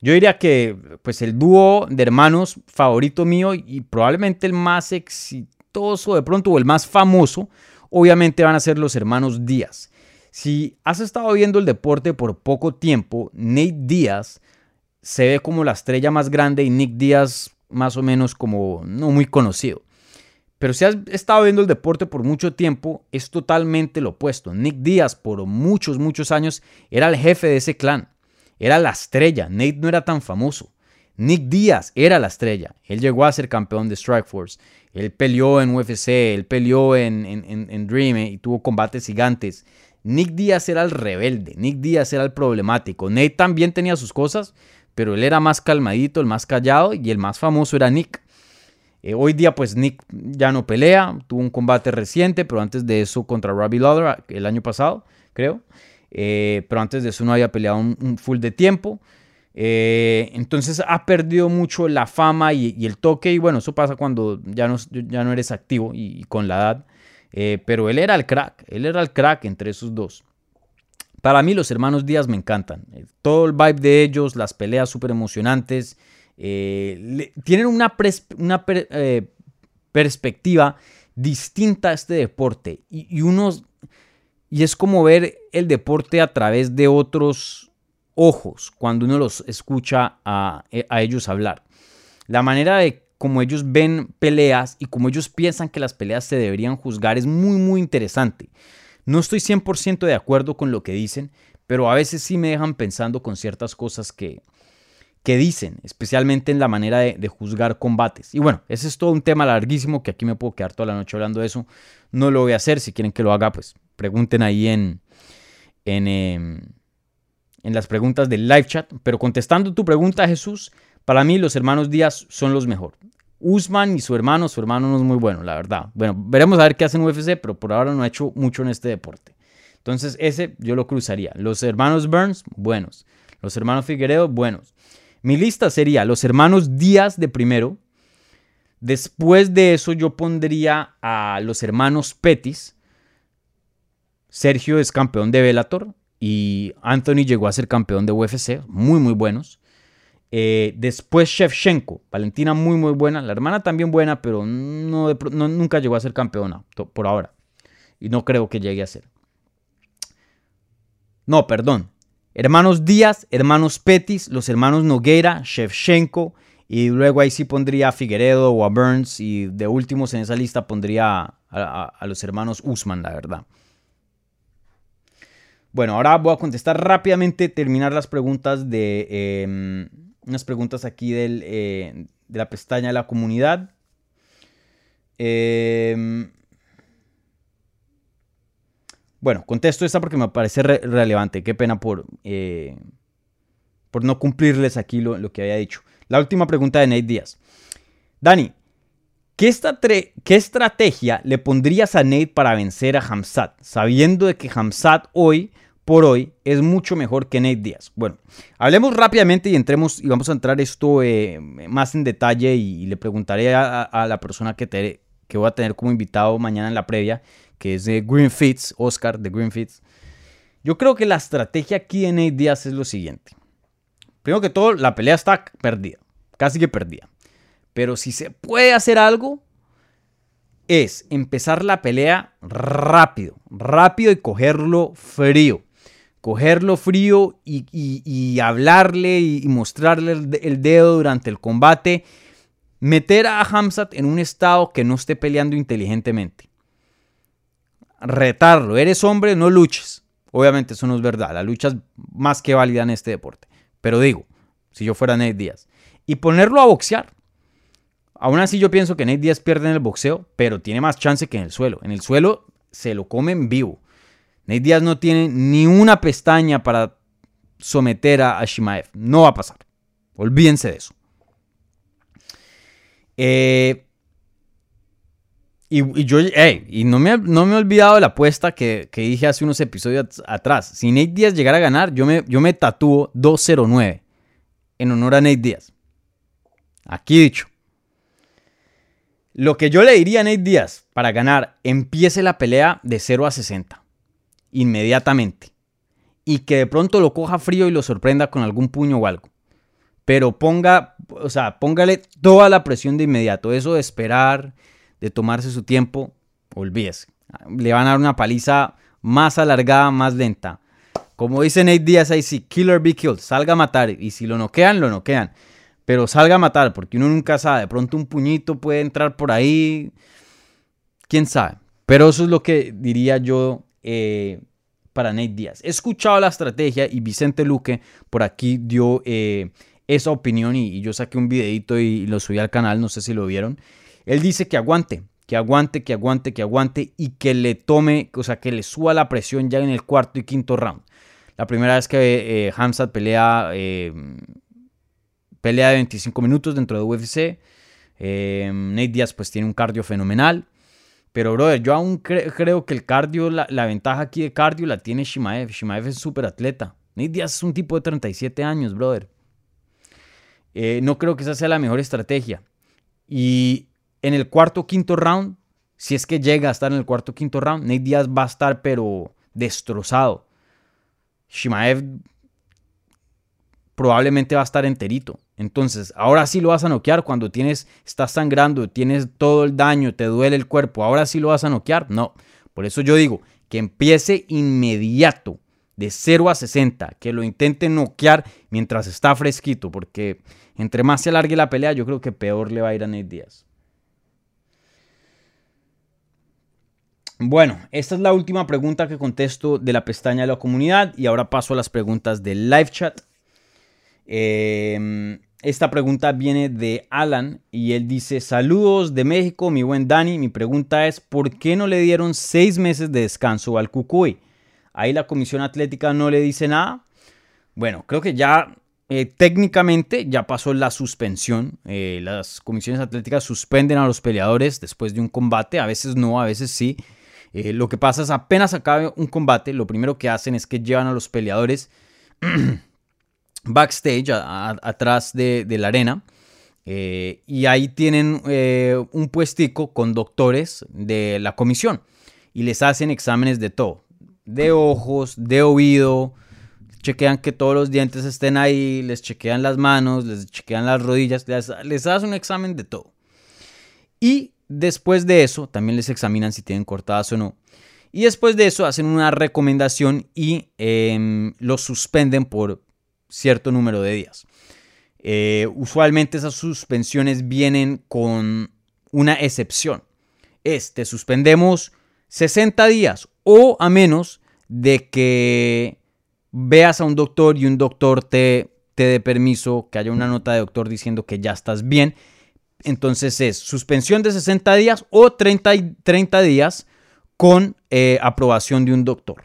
yo diría que pues el dúo de hermanos favorito mío y probablemente el más exitoso de pronto o el más famoso, obviamente van a ser los hermanos Díaz. Si has estado viendo el deporte por poco tiempo, Nate Díaz se ve como la estrella más grande y Nick Díaz más o menos como no muy conocido. Pero si has estado viendo el deporte por mucho tiempo, es totalmente lo opuesto. Nick Díaz por muchos, muchos años era el jefe de ese clan. Era la estrella. Nate no era tan famoso. Nick Díaz era la estrella. Él llegó a ser campeón de Strikeforce. Él peleó en UFC, él peleó en, en, Dream eh, y tuvo combates gigantes. Nick Díaz era el rebelde. Nick Díaz era el problemático. Nate también tenía sus cosas, pero él era más calmadito, el más callado y el más famoso era Nick. Eh, hoy día pues Nick ya no pelea, tuvo un combate reciente, pero antes de eso contra Robbie Lawler el año pasado, creo. Eh, pero antes de eso no había peleado un, full de tiempo. Eh, entonces ha perdido mucho la fama y, el toque y bueno, eso pasa cuando ya no, ya no eres activo y, y con la edad. pero él era el crack, él era el crack entre esos dos. Para mí los hermanos Díaz me encantan. Todo el vibe de ellos, las peleas súper emocionantes. Eh, tienen una, eh, perspectiva distinta a este deporte. Y, y, y es como ver el deporte a través de otros ojos cuando uno los escucha a, a ellos hablar. La manera de cómo ellos ven peleas y cómo ellos piensan que las peleas se deberían juzgar es muy muy interesante. No estoy 100% de acuerdo con lo que dicen, pero a veces sí me dejan pensando con ciertas cosas que, que dicen, especialmente en la manera de, juzgar combates. Y bueno, ese es todo un tema larguísimo que aquí me puedo quedar toda la noche hablando de eso. No lo voy a hacer, si quieren que lo haga, pues pregunten ahí en, en, em, en las preguntas del live chat. Pero contestando tu pregunta, Jesús, para mí los hermanos Díaz son los mejores. Usman y su hermano, su hermano no es muy bueno, la verdad. Bueno, veremos a ver qué hacen UFC, pero por ahora no ha hecho mucho en este deporte. Entonces, ese yo lo cruzaría. Los hermanos Burns, buenos. Los hermanos Figueredo, buenos. Mi lista sería los hermanos Díaz de primero. Después de eso, yo pondría a los hermanos Pettis. Sergio es campeón de Bellator y Anthony llegó a ser campeón de UFC, muy, muy buenos. Eh, después Shevchenko, Valentina muy muy buena, la hermana también buena, pero no, nunca llegó a ser campeona por ahora. Y no creo que llegue a ser. No, perdón. Hermanos Díaz, hermanos Petis, los hermanos Noguera, Shevchenko, y luego ahí sí pondría a Figueredo o a Burns, y de últimos en esa lista pondría a, los hermanos Usman, la verdad. Bueno, ahora voy a contestar rápidamente, terminar las preguntas de... Em, unas preguntas aquí eh, de la pestaña de la comunidad. Em, bueno, contesto esta porque me parece relevante. Qué pena por, eh, por no cumplirles aquí lo, que había dicho. La última pregunta de Nate Díaz. Dani, ¿qué, ¿qué, estrategia le pondrías a Nate para vencer a Hamzat? Sabiendo de que Hamzat hoy por hoy es mucho mejor que Nate Díaz. Bueno, hablemos rápidamente y entremos y vamos a entrar esto eh, más en detalle y, le preguntaré a, la persona que, te, que voy a tener como invitado mañana en la previa que es de Green Fits, Oscar de Green Fits. Yo creo que la estrategia aquí en Nate Diaz es lo siguiente. Primero que todo, la pelea está perdida, casi que perdida. Pero si se puede hacer algo, es empezar la pelea rápido, rápido y cogerlo frío. Cogerlo frío y, hablarle y, mostrarle el, dedo durante el combate. Meter a Hamzat en un estado que no esté peleando inteligentemente. Retarlo. Eres hombre, no luches. Obviamente eso no es verdad. La lucha es más que válida en este deporte. Pero digo, si yo fuera Nate Díaz. Y ponerlo a boxear. Aún así yo pienso que Nate Díaz pierde en el boxeo, pero tiene más chance que en el suelo. En el suelo se lo comen vivo. Nate Díaz no tiene ni una pestaña para someter a, Shimaev. No va a pasar. Olvídense de eso. Eh, y, yo, y no me, no me he olvidado de la apuesta que, dije hace unos episodios atrás. Si Nate Díaz llegara a ganar, yo me, yo me tatúo 209 en honor a Nate Díaz. Aquí dicho. Lo que yo le diría a Nate Díaz para ganar, empiece la pelea de 0 a 60. Inmediatamente. Y que de pronto lo coja frío y lo sorprenda con algún puño o algo. Pero ponga, o sea, póngale toda la presión de inmediato. Eso de esperar, de tomarse su tiempo, olvídese. Le van a dar una paliza más alargada, más lenta. Como dice Nate Díaz ahí sí, killer be killed, salga a matar. Y si lo noquean, lo noquean. Pero salga a matar, porque uno nunca sabe. De pronto un puñito puede entrar por ahí. Quién sabe. Pero eso es lo que diría yo eh, para Nate Díaz. He escuchado la estrategia y Vicente Luque por aquí dio eh, esa opinión y, yo saqué un videito y, lo subí al canal, no sé si lo vieron. Él dice que aguante, que aguante, que aguante, que aguante y que le tome, o sea, que le suba la presión ya en el cuarto y quinto round. La primera vez que eh, pelea pelea de 25 minutos dentro de UFC. Eh, Nate Diaz pues tiene un cardio fenomenal. Pero, brother, yo aún creo que el cardio, la, ventaja aquí de cardio la tiene Shimaev. Shimaev es súper atleta. Nate Diaz es un tipo de 37 años, brother. Eh, no creo que esa sea la mejor estrategia. Y en el cuarto quinto round, si es que llega a estar en el cuarto quinto round, Nate Diaz va a estar pero destrozado. Shimaev probablemente va a estar enterito. Entonces, ahora sí lo vas a noquear cuando tienes, estás sangrando, tienes todo el daño, te duele el cuerpo. Ahora sí lo vas a noquear. No. Por eso yo digo que empiece inmediato, de 0 a 60, que lo intente noquear mientras está fresquito, porque entre más se alargue la pelea, yo creo que peor le va a ir a Nate Díaz. Bueno, esta es la última pregunta que contesto de la pestaña de la comunidad y ahora paso a las preguntas del live chat. Eh, esta pregunta viene de Alan y él dice, saludos de México, mi buen Dani. Mi pregunta es, ¿por qué no le dieron seis meses de descanso al Cucuy? Ahí la Comisión Atlética no le dice nada. Bueno, creo que ya eh, técnicamente ya pasó la suspensión. Eh, las comisiones atléticas suspenden a los peleadores después de un combate. A veces no, a veces sí. Eh, lo que pasa es apenas acabe un combate, lo primero que hacen es que llevan a los peleadores backstage, atrás de, la arena. Eh, y ahí tienen eh, un puestico con doctores de la comisión y les hacen exámenes de todo, de ojos, de oído, chequean que todos los dientes estén ahí, les chequean las manos, les chequean las rodillas, les, les hacen un examen de todo. Y después de eso, también les examinan si tienen cortadas o no. Y después de eso hacen una recomendación y em, los suspenden por cierto número de días. Eh, usualmente esas suspensiones vienen con una excepción. Es, te suspendemos 60 días o a menos de que veas a un doctor y un doctor te, te dé permiso, que haya una nota de doctor diciendo que ya estás bien. Entonces es suspensión de 60 días o 30, 30 días con eh, aprobación de un doctor.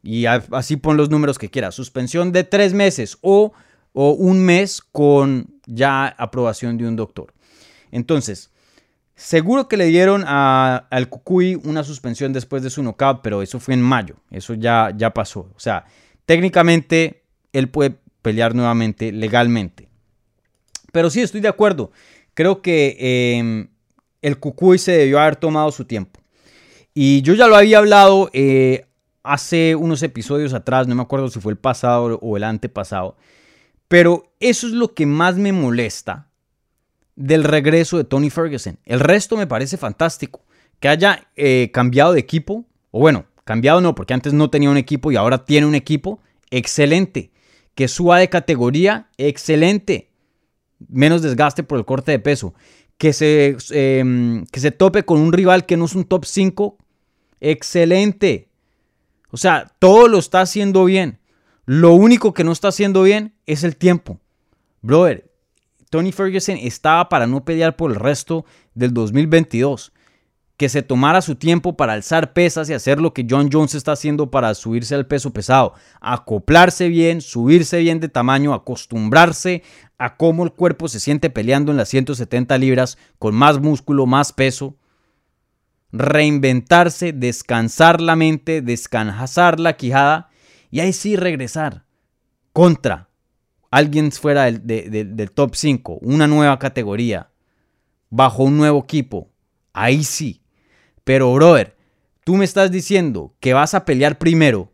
Y así pon los números que quieras. Suspensión de tres meses o, un mes con ya aprobación de un doctor. Entonces, seguro que le dieron al Cucuy una suspensión después de su knockout, pero eso fue en mayo. Eso ya, ya pasó. O sea, técnicamente él puede pelear nuevamente legalmente. Pero sí, estoy de acuerdo. Creo que em, el Cucuy se debió haber tomado su tiempo. Y yo ya lo había hablado eh, hace unos episodios atrás, no me acuerdo si fue el pasado o el antepasado, pero eso es lo que más me molesta del regreso de Tony Ferguson. El resto me parece fantástico. Que haya eh, cambiado de equipo, o bueno, cambiado no, porque antes no tenía un equipo y ahora tiene un equipo, excelente. Que suba de categoría, excelente. Menos desgaste por el corte de peso. Que se, em, que se tope con un rival que no es un top 5, excelente. O sea, todo lo está haciendo bien. Lo único que no está haciendo bien es el tiempo. Brother, Tony Ferguson estaba para no pelear por el resto del 2022. Que se tomara su tiempo para alzar pesas y hacer lo que John Jones está haciendo para subirse al peso pesado. Acoplarse bien, subirse bien de tamaño, acostumbrarse a cómo el cuerpo se siente peleando en las 170 libras con más músculo, más peso. Reinventarse, descansar la mente, descansar la quijada y ahí sí regresar contra alguien fuera del, top 5, una nueva categoría, bajo un nuevo equipo, ahí sí. Pero, brother, tú me estás diciendo que vas a pelear primero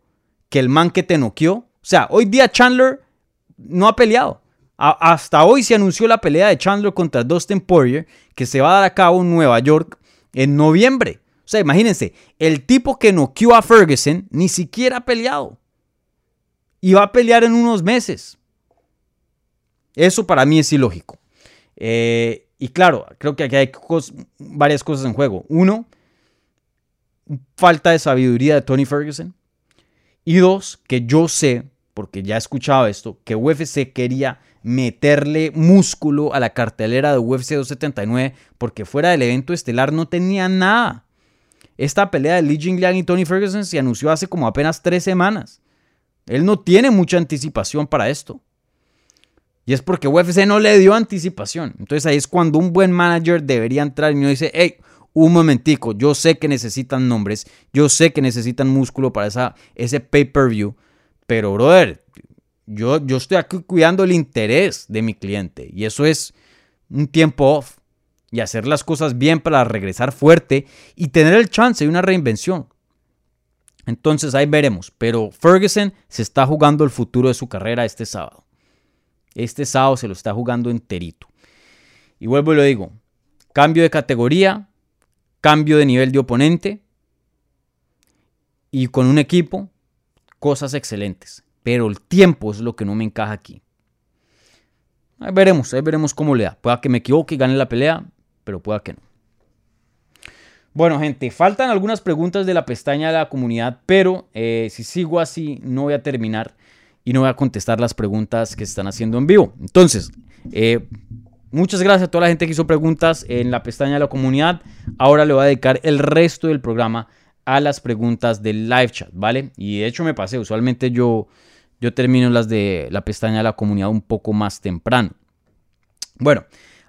que el man que te noqueó. O sea, hoy día Chandler no ha peleado. hasta hoy se anunció la pelea de Chandler contra Dustin Poirier, que se va a dar a cabo en Nueva York en noviembre. O sea, imagínense, el tipo que noqueó a Ferguson ni siquiera ha peleado. Y va a pelear en unos meses. Eso para mí es ilógico. Eh, y claro, creo que aquí hay varias cosas en juego. Uno, falta de sabiduría de Tony Ferguson. Y dos, que yo sé, porque ya he escuchado esto, que UFC quería meterle músculo a la cartelera de UFC 279 porque fuera del evento estelar no tenía nada. Esta pelea de Lee Jingliang y Tony Ferguson se anunció hace como apenas tres semanas. Él no tiene mucha anticipación para esto. Y es porque UFC no le dio anticipación. Entonces ahí es cuando un buen manager debería entrar y no dice, hey, un momentico, yo sé que necesitan nombres, yo sé que necesitan músculo para esa, ese pay-per-view, pero brother, yo, yo estoy aquí cuidando el interés de mi cliente y eso es un tiempo off y hacer las cosas bien para regresar fuerte y tener el chance de una reinvención. Entonces ahí veremos, pero Ferguson se está jugando el futuro de su carrera este sábado. Este sábado se lo está jugando enterito. Y vuelvo y lo digo, cambio de categoría, cambio de nivel de oponente y con un equipo, cosas excelentes. Pero el tiempo es lo que no me encaja aquí. Ahí veremos, ahí veremos cómo le da. Pueda que me equivoque y gane la pelea, pero pueda que no. Bueno, gente, faltan algunas preguntas de la pestaña de la comunidad, pero eh, si sigo así, no voy a terminar y no voy a contestar las preguntas que están haciendo en vivo. Entonces, eh, muchas gracias a toda la gente que hizo preguntas en la pestaña de la comunidad. Ahora le voy a dedicar el resto del programa a las preguntas del live chat, ¿vale? Y de hecho me pasé, usualmente yo, yo termino las de la pestaña de la comunidad un poco más temprano. Bueno,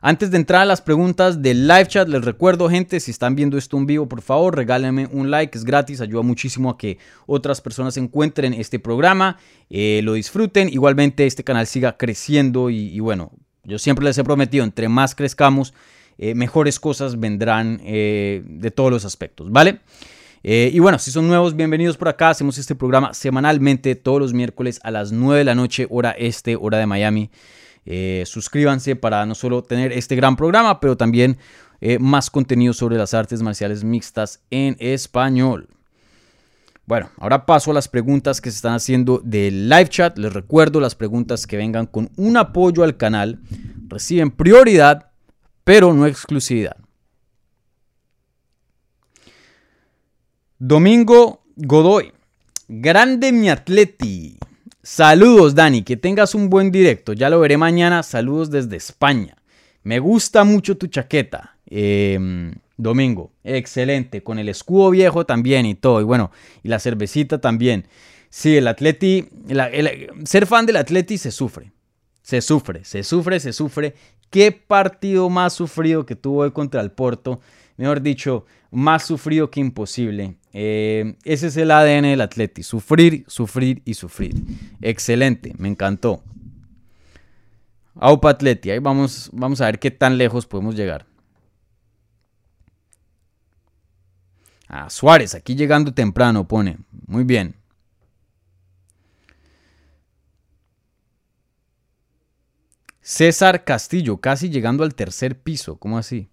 antes de entrar a las preguntas del live chat, les recuerdo, gente, si están viendo esto en vivo, por favor, regálenme un like, es gratis, ayuda muchísimo a que otras personas encuentren este programa, eh, lo disfruten. Igualmente, este canal siga creciendo y, bueno, yo siempre les he prometido, entre más crezcamos, eh, mejores cosas vendrán eh, de todos los aspectos, ¿vale? y bueno, si son nuevos, bienvenidos por acá. Hacemos este programa semanalmente todos los miércoles a las 9 de la noche, hora este, hora de Miami. Eh, suscríbanse para no solo tener este gran programa, pero también eh, más contenido sobre las artes marciales mixtas en español. Bueno, ahora paso a las preguntas que se están haciendo del live chat. Les recuerdo las preguntas que vengan con un apoyo al canal reciben prioridad, pero no exclusividad. Domingo Godoy. Grande mi atleti. Saludos, Dani, que tengas un buen directo. Ya lo veré mañana. Saludos desde España. Me gusta mucho tu chaqueta. Em, domingo, excelente. Con el escudo viejo también y todo. Y bueno, y la cervecita también. Sí, el Atleti, ser fan del Atleti se sufre. Se sufre, se sufre, se sufre. Qué partido más sufrido que tuvo hoy contra el Porto. Mejor dicho, más sufrido que imposible. Eh, ese es el ADN del Atleti, sufrir, sufrir y sufrir. Excelente, me encantó. Aupa Atleti, ahí vamos, vamos a ver qué tan lejos podemos llegar. Ah, Suárez, aquí llegando temprano, pone. Muy bien. César Castillo, casi llegando al tercer piso. ¿Cómo así?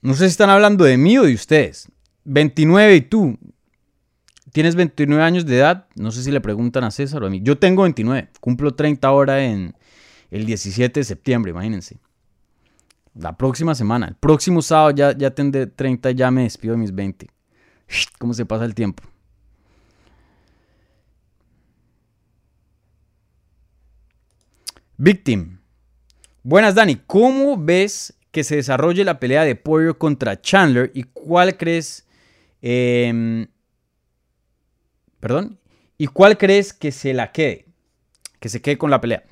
No sé si están hablando de mí o de ustedes. 29 y tú. ¿Tienes 29 años de edad? No sé si le preguntan a César o a mí. Yo tengo 29. Cumplo 30 ahora en el 17 de septiembre, imagínense. La próxima semana. El próximo sábado ya, ya tendré 30 ya me despido de mis 20. ¿Cómo se pasa el tiempo? Victim. Buenas, Dani. ¿Cómo ves que se desarrolle la pelea de Poirier contra Chandler y cuál crees... Em, perdón. ¿Y cuál crees que se la quede? Que se quede con la pelea.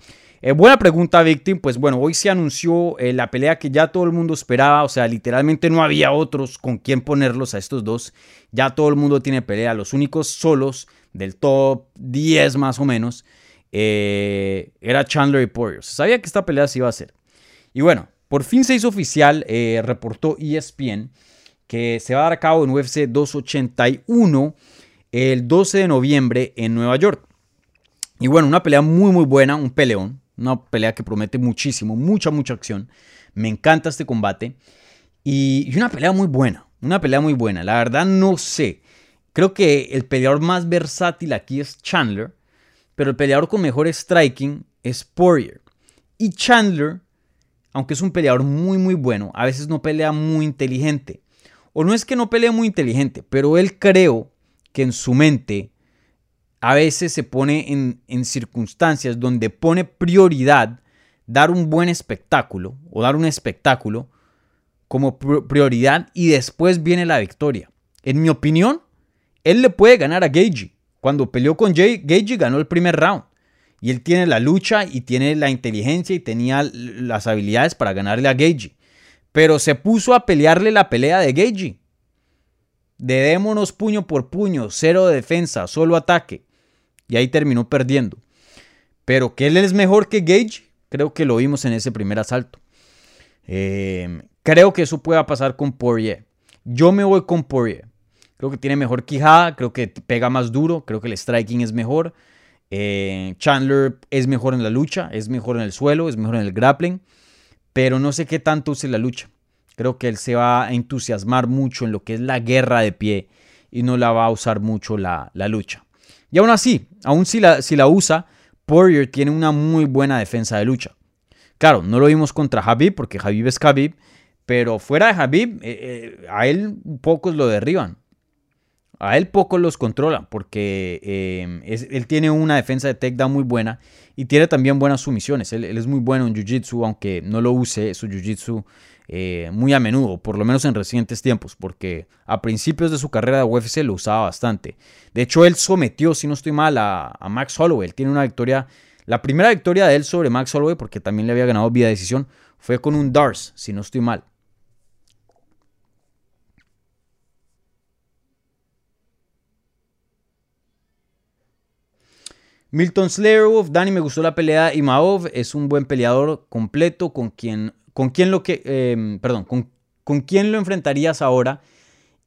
Eh, buena pregunta, Victim. Pues bueno, hoy se anunció eh, la pelea que ya todo el mundo esperaba. O sea, literalmente no había otros con quien ponerlos a estos dos. Ya todo el mundo tiene pelea. Los únicos solos del top 10 más o menos eh, era Chandler y Poirier. Se sabía que esta pelea se iba a hacer. Y bueno, por fin se hizo oficial, reportó ESPN, que se va a dar a cabo en UFC 281 el 12 de noviembre en Nueva York. Y bueno, una pelea muy muy buena, un peleón, una pelea que promete muchísimo, mucha mucha acción. Me encanta este combate. Y, una pelea muy buena, una pelea muy buena. La verdad no sé. Creo que el peleador más versátil aquí es Chandler, pero el peleador con mejor striking es Poirier. Y Chandler aunque es un peleador muy muy bueno, a veces no pelea muy inteligente. O no es que no pelee muy inteligente, pero él creo que en su mente a veces se pone en, circunstancias donde pone prioridad dar un buen espectáculo o dar un espectáculo como prioridad y después viene la victoria. En mi opinión, él le puede ganar a Gagey. Cuando peleó con Gagey ganó el primer round. Y él tiene la lucha y tiene la inteligencia y tenía las habilidades para ganarle a Gagey. Pero se puso a pelearle la pelea de Gagey. Dedémonos puño por puño, cero defensa, solo ataque. Y ahí terminó perdiendo. Pero que él es mejor que Gage, creo que lo vimos en ese primer asalto. Em, creo que eso pueda pasar con Poirier. Yo me voy con Poirier. Creo que tiene mejor quijada, creo que pega más duro, creo que el striking es mejor. Eh, Chandler es mejor en la lucha, es mejor en el suelo, es mejor en el grappling, pero no sé qué tanto use la lucha. Creo que él se va a entusiasmar mucho en lo que es la guerra de pie y no la va a usar mucho la, lucha. Y aún así, aún si la, si la usa, Poirier tiene una muy buena defensa de lucha. Claro, no lo vimos contra Habib porque Habib es Habib, pero fuera de Habib, eh, eh, a él pocos lo derriban. A él poco los controla porque em, él tiene una defensa de takedown muy buena y tiene también buenas sumisiones. Él, es muy bueno en jiu-jitsu, aunque no lo use su jiu-jitsu eh, muy a menudo, por lo menos en recientes tiempos, porque a principios de su carrera de UFC lo usaba bastante. De hecho, él sometió, si no estoy mal, a, Max Holloway. Él tiene una victoria, la primera victoria de él sobre Max Holloway, porque también le había ganado vía decisión, fue con un Dars, si no estoy mal. Milton Slayerwolf, Dani, me gustó la pelea. Y Maov es un buen peleador completo con quien, con quien lo que, em, perdón, con, con quién lo enfrentarías ahora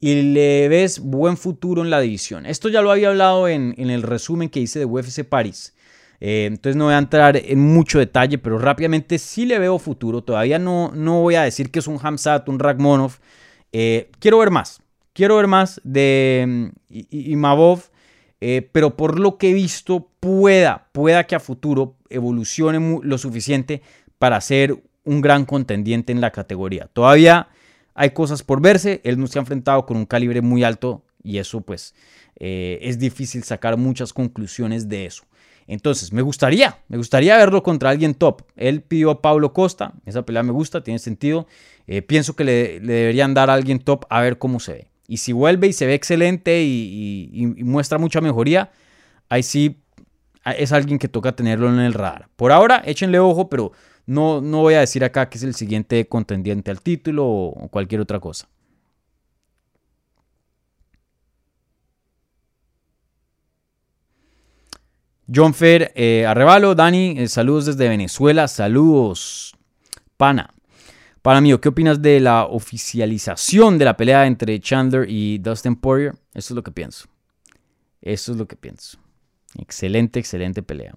y le ves buen futuro en la división. Esto ya lo había hablado en, el resumen que hice de UFC Paris. Eh, entonces no voy a entrar en mucho detalle, pero rápidamente sí le veo futuro. Todavía no, no voy a decir que es un Hamzat, un Ragmonov. Eh, quiero ver más. Quiero ver más de Imavov. Eh, pero por lo que he visto, pueda, pueda que a futuro evolucione lo suficiente para ser un gran contendiente en la categoría. Todavía hay cosas por verse, él no se ha enfrentado con un calibre muy alto y eso pues eh, es difícil sacar muchas conclusiones de eso. Entonces, me gustaría, me gustaría verlo contra alguien top. Él pidió a Pablo Costa, esa pelea me gusta, tiene sentido. Eh, pienso que le, le, deberían dar a alguien top a ver cómo se ve. Y si vuelve y se ve excelente y, muestra mucha mejoría, ahí sí es alguien que toca tenerlo en el radar. Por ahora, échenle ojo, pero no, no voy a decir acá que es el siguiente contendiente al título o cualquier otra cosa. John Fer eh, Arrevalo, Dani, eh, saludos desde Venezuela, saludos. Pana. Para mí, ¿qué opinas de la oficialización de la pelea entre Chandler y Dustin Poirier? Eso es lo que pienso. Eso es lo que pienso. Excelente, excelente pelea.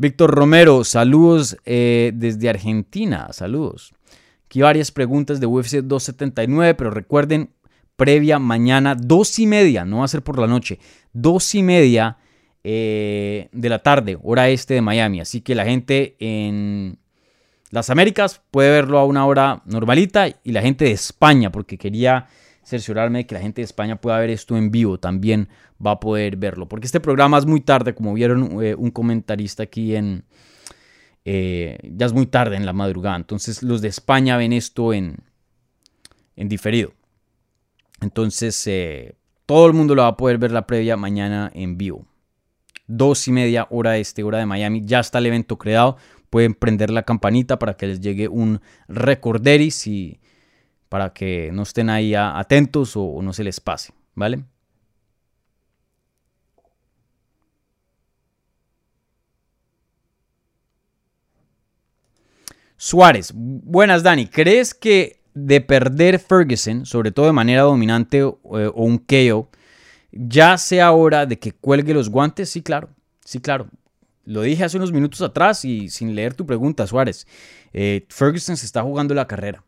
Víctor Romero, saludos eh, desde Argentina, saludos. Aquí varias preguntas de UFC 279, pero recuerden, previa mañana, dos y media, no va a ser por la noche, dos y media eh, de la tarde, hora este de Miami. Así que la gente en las Américas puede verlo a una hora normalita y la gente de España, porque quería cerciorarme de que la gente de España pueda ver esto en vivo, también va a poder verlo. Porque este programa es muy tarde, como vieron eh, un comentarista aquí en... Eh, ya es muy tarde en la madrugada, entonces los de España ven esto en, en diferido. Entonces eh, todo el mundo lo va a poder ver la previa mañana en vivo. Dos y media hora este, hora de Miami. Ya está el evento creado. Pueden prender la campanita para que les llegue un recorderis y para que no estén ahí atentos o, no se les pase, ¿vale? Suárez, buenas Dani, ¿crees que de perder Ferguson, sobre todo de manera dominante o, eh, o un KO, ya sea hora de que cuelgue los guantes? Sí, claro, sí, claro. Lo dije hace unos minutos atrás y sin leer tu pregunta, Suárez. Eh, Ferguson se está jugando la carrera.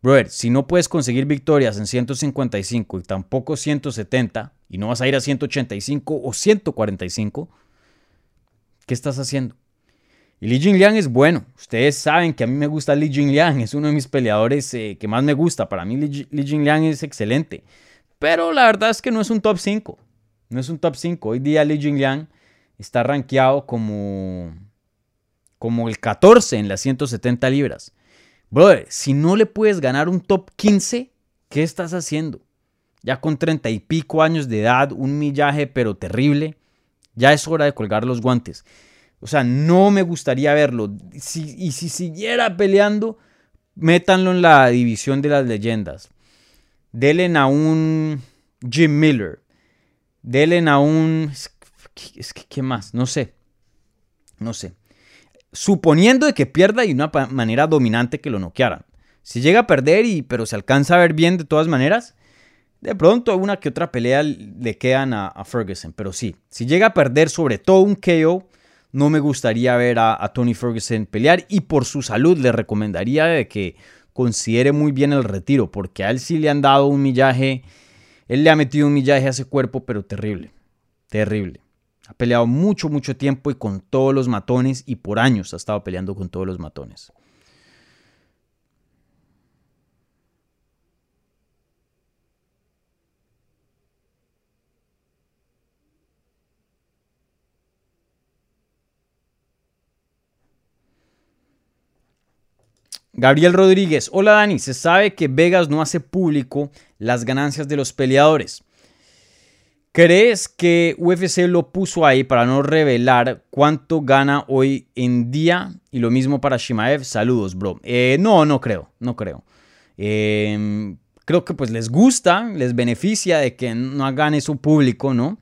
Brother, si no puedes conseguir victorias en 155 y tampoco 170, y no vas a ir a 185 o 145, ¿qué estás haciendo? Y Li Jingliang es bueno. Ustedes saben que a mí me gusta Li Jingliang. Es uno de mis peleadores eh, que más me gusta. Para mí Li, Jingliang es excelente. Pero la verdad es que no es un top 5. No es un top 5. Hoy día Li Jingliang está rankeado como, como el 14 en las 170 libras. Brother, si no le puedes ganar un top 15, ¿qué estás haciendo? Ya con 30 y pico años de edad, un millaje pero terrible, ya es hora de colgar los guantes. O sea, no me gustaría verlo. y si siguiera peleando, métanlo en la división de las leyendas. Delen a un Jim Miller. Delen a un... Es que, ¿qué más? No sé. No sé suponiendo de que pierda y una manera dominante que lo noquearan. Si llega a perder y pero se alcanza a ver bien de todas maneras, de pronto una que otra pelea le quedan a, Ferguson. Pero sí, si llega a perder sobre todo un KO, no me gustaría ver a, Tony Ferguson pelear y por su salud le recomendaría que considere muy bien el retiro, porque a él sí le han dado un millaje, él le ha metido un millaje a ese cuerpo, pero terrible, terrible. Ha peleado mucho, mucho tiempo y con todos los matones y por años ha estado peleando con todos los matones. Gabriel Rodríguez, hola Dani, se sabe que Vegas no hace público las ganancias de los peleadores. ¿Crees que UFC lo puso ahí para no revelar cuánto gana hoy en día? Y lo mismo para Shimaev. Saludos, bro. Eh, no, no creo, no creo. Em, creo que pues les gusta, les beneficia de que no hagan eso público, ¿no?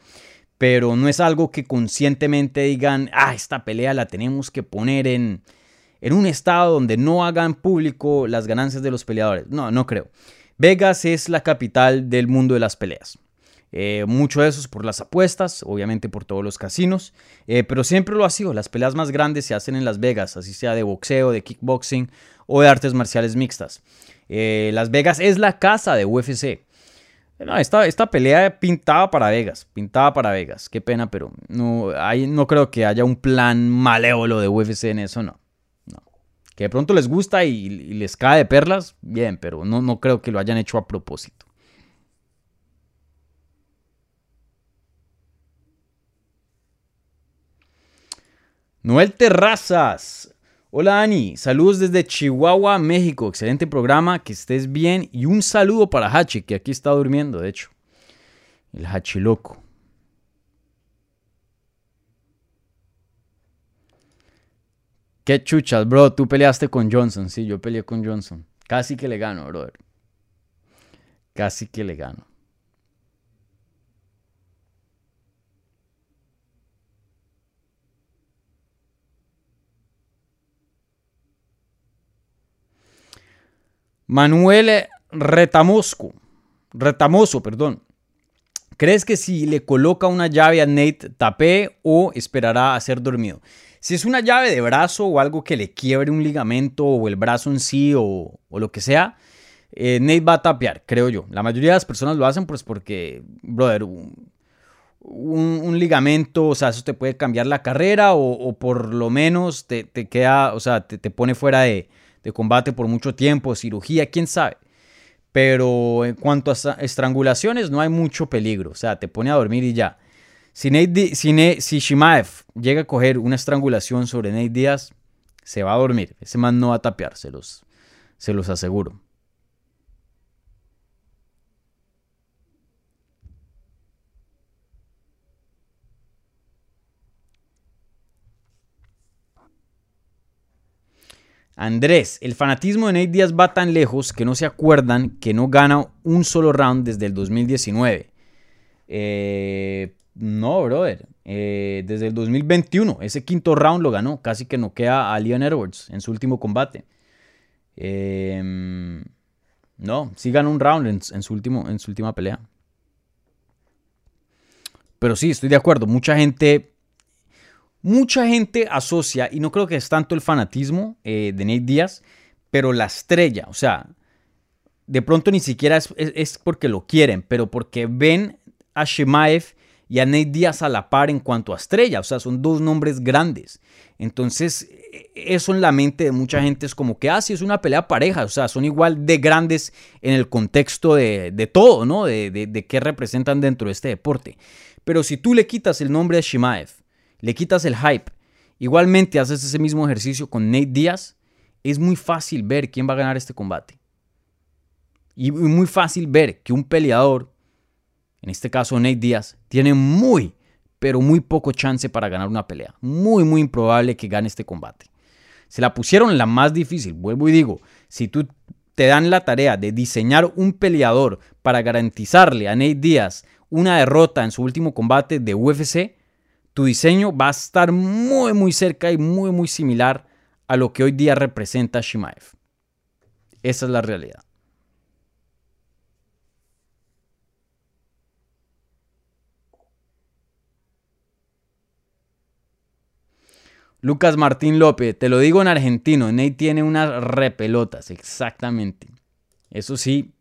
Pero no es algo que conscientemente digan, ah, esta pelea la tenemos que poner en, en un estado donde no hagan público las ganancias de los peleadores. No, no creo. Vegas es la capital del mundo de las peleas. Eh, mucho de eso es por las apuestas, obviamente por todos los casinos, eh, pero siempre lo ha sido. Las peleas más grandes se hacen en Las Vegas, así sea de boxeo, de kickboxing o de artes marciales mixtas. Eh, Las Vegas es la casa de UFC. No, esta, esta pelea pintaba para Vegas, pintaba para Vegas. Qué pena, pero no, no creo que haya un plan malévolo de UFC en eso, no. Que de pronto les gusta y, les cae de perlas, bien, pero no, no creo que lo hayan hecho a propósito. Noel Terrazas. Hola Dani, saludos desde Chihuahua, México. Excelente programa, que estés bien. Y un saludo para Hachi, que aquí está durmiendo, de hecho. El Hachi loco. Qué chuchas, bro. Tú peleaste con Johnson. Sí, yo peleé con Johnson. Casi que le gano, brother. Casi que le gano. Manuel Retamosco, Retamoso, perdón. ¿Crees que si le coloca una llave a Nate, tapé o esperará a ser dormido? Si es una llave de brazo o algo que le quiebre un ligamento o el brazo en sí o, lo que sea, eh, Nate va a tapear, creo yo. La mayoría de las personas lo hacen pues porque, brother, un, ligamento, o sea, eso te puede cambiar la carrera o, por lo menos te, queda, o sea, te, pone fuera de, de, combate por mucho tiempo, cirugía, quién sabe. Pero en cuanto a estrangulaciones, no hay mucho peligro, o sea, te pone a dormir y ya. Si, si, Shimaev llega a coger una estrangulación sobre Nate Díaz, se va a dormir. Ese man no va a tapear, se los, se los aseguro. Andrés, el fanatismo de Nate Díaz va tan lejos que no se acuerdan que no gana un solo round desde el 2019. Eh, no, brother. Eh, desde el 2021, ese quinto round lo ganó. Casi que noquea a Leon Edwards en su último combate. Em, no, sí ganó un round en, su último, en su última pelea. Pero sí, estoy de acuerdo. Mucha gente Mucha gente asocia, y no creo que es tanto el fanatismo eh, de Nate Díaz, pero la estrella, o sea, de pronto ni siquiera es, porque lo quieren, pero porque ven a Shemaev y a Nate Díaz a la par en cuanto a estrella, o sea, son dos nombres grandes. Entonces, eso en la mente de mucha gente es como que, ah, sí, es una pelea pareja, o sea, son igual de grandes en el contexto de, todo, ¿no? De, de, qué representan dentro de este deporte. Pero si tú le quitas el nombre a Shimaev le quitas el hype, igualmente haces ese mismo ejercicio con Nate Díaz, es muy fácil ver quién va a ganar este combate. Y muy fácil ver que un peleador, en este caso Nate Díaz, tiene muy, pero muy poco chance para ganar una pelea. Muy, muy improbable que gane este combate. Se la pusieron la más difícil, vuelvo y digo, si tú te dan la tarea de diseñar un peleador para garantizarle a Nate Díaz una derrota en su último combate de UFC, tu diseño va a estar muy muy cerca y muy muy similar a lo que hoy día representa Shimaev. Esa es la realidad. Lucas Martín López, te lo digo en argentino, Ney tiene unas repelotas, exactamente. Eso sí,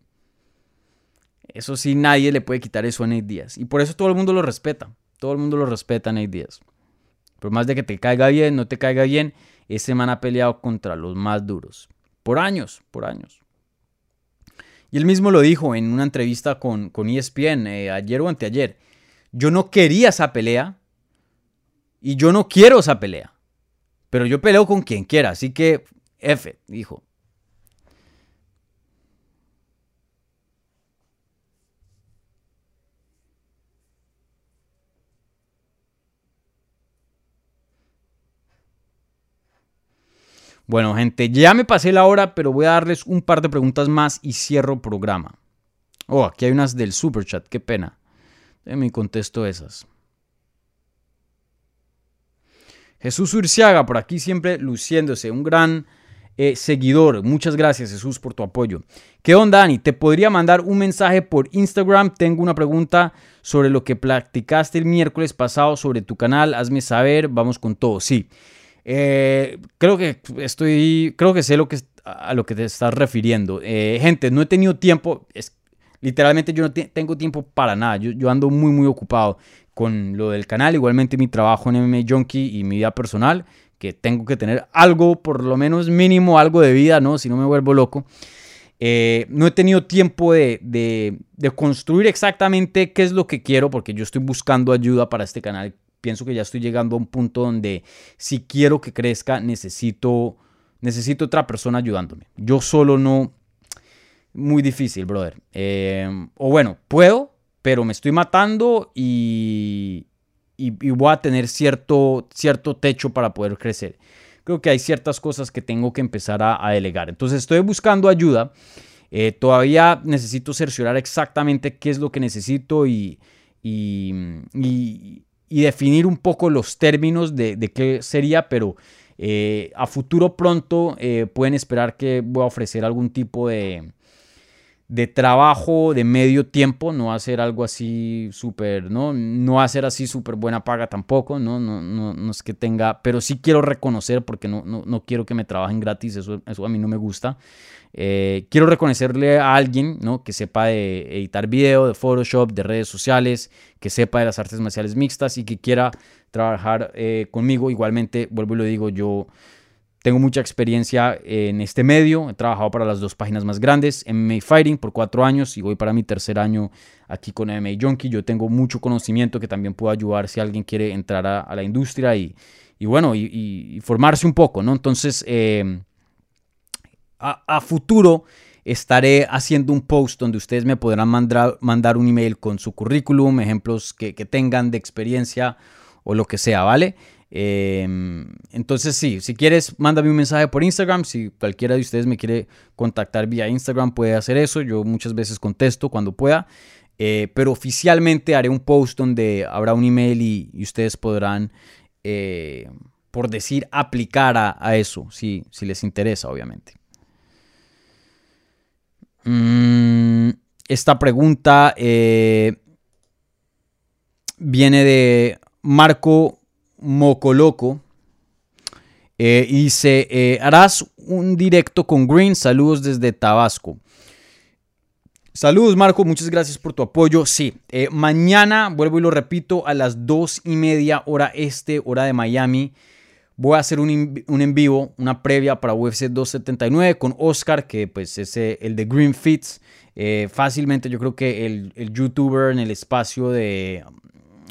eso sí, nadie le puede quitar eso a Nate Díaz. Y por eso todo el mundo lo respeta. Todo el mundo lo respeta en Nate Díaz. Por más de que te caiga bien, no te caiga bien, ese man ha peleado contra los más duros. Por años, por años. Y él mismo lo dijo en una entrevista con, con ESPN eh, ayer o anteayer. Yo no quería esa pelea y yo no quiero esa pelea. Pero yo peleo con quien quiera. Así que, F, dijo. Bueno, gente, ya me pasé la hora, pero voy a darles un par de preguntas más y cierro programa. Oh, aquí hay unas del super chat, qué pena. Déjenme contesto esas. Jesús Urciaga, por aquí siempre luciéndose, un gran eh, seguidor. Muchas gracias, Jesús, por tu apoyo. ¿Qué onda, Dani? Te podría mandar un mensaje por Instagram. Tengo una pregunta sobre lo que platicaste el miércoles pasado sobre tu canal. Hazme saber, vamos con todo. Sí. Eh, creo que estoy, creo que sé lo que, a lo que te estás refiriendo. Eh, gente, no he tenido tiempo, es, literalmente yo no tengo tiempo para nada, yo, yo, ando muy muy ocupado con lo del canal, igualmente mi trabajo en MMA Junkie y mi vida personal, que tengo que tener algo, por lo menos mínimo algo de vida, ¿no? Si no me vuelvo loco. Eh, no he tenido tiempo de, de, construir exactamente qué es lo que quiero porque yo estoy buscando ayuda para este canal pienso que ya estoy llegando a un punto donde si quiero que crezca, necesito, necesito otra persona ayudándome. Yo solo no... Muy difícil, brother. Eh, o bueno, puedo, pero me estoy matando y, voy a tener cierto, cierto techo para poder crecer. Creo que hay ciertas cosas que tengo que empezar a, delegar. Entonces estoy buscando ayuda. Eh, todavía necesito cerciorar exactamente qué es lo que necesito y definir un poco los términos de, qué sería, pero Eh, a futuro pronto eh, pueden esperar que voy a ofrecer algún tipo de, de trabajo de medio tiempo, no ser algo así súper, ¿no? No ser así súper buena paga tampoco, ¿no? No, no, no es que tenga, pero sí quiero reconocer porque no, no, no quiero que me trabajen gratis, eso, eso a mí no me gusta. Eh, quiero reconocerle a alguien ¿no? que sepa de editar video, de Photoshop, de redes sociales, que sepa de las artes marciales mixtas y que quiera trabajar eh, conmigo. Igualmente, vuelvo y lo digo, yo tengo mucha experiencia en este medio, he trabajado para las dos páginas más grandes, MMA Fighting por cuatro años y voy para mi tercer año aquí con MMA Junkie. Yo tengo mucho conocimiento que también puedo ayudar si alguien quiere entrar a, la industria y, bueno, y, formarse un poco, ¿no? Entonces, eh, a, futuro estaré haciendo un post donde ustedes me podrán mandar, mandar un email con su currículum, ejemplos que tengan de experiencia o lo que sea, ¿vale? Em, entonces sí, si quieres, mándame un mensaje por Instagram. Si cualquiera de ustedes me quiere contactar vía Instagram, puede hacer eso. Yo muchas veces contesto cuando pueda. Eh, pero oficialmente haré un post donde habrá un email y, ustedes podrán, eh, por decir, aplicar a, eso, si, si, les interesa, obviamente. Mm, esta pregunta eh, viene de Marco Mocoloco. Eh, y dice, eh, harás un directo con Green. Saludos desde Tabasco. Saludos Marco, muchas gracias por tu apoyo. Sí, eh, mañana, vuelvo y lo repito, a las dos y media hora este, hora de Miami, voy a hacer un, en vivo, una previa para UFC 279 con Oscar, que pues es el de Green Fits. fácilmente yo creo que el, youtuber en el espacio de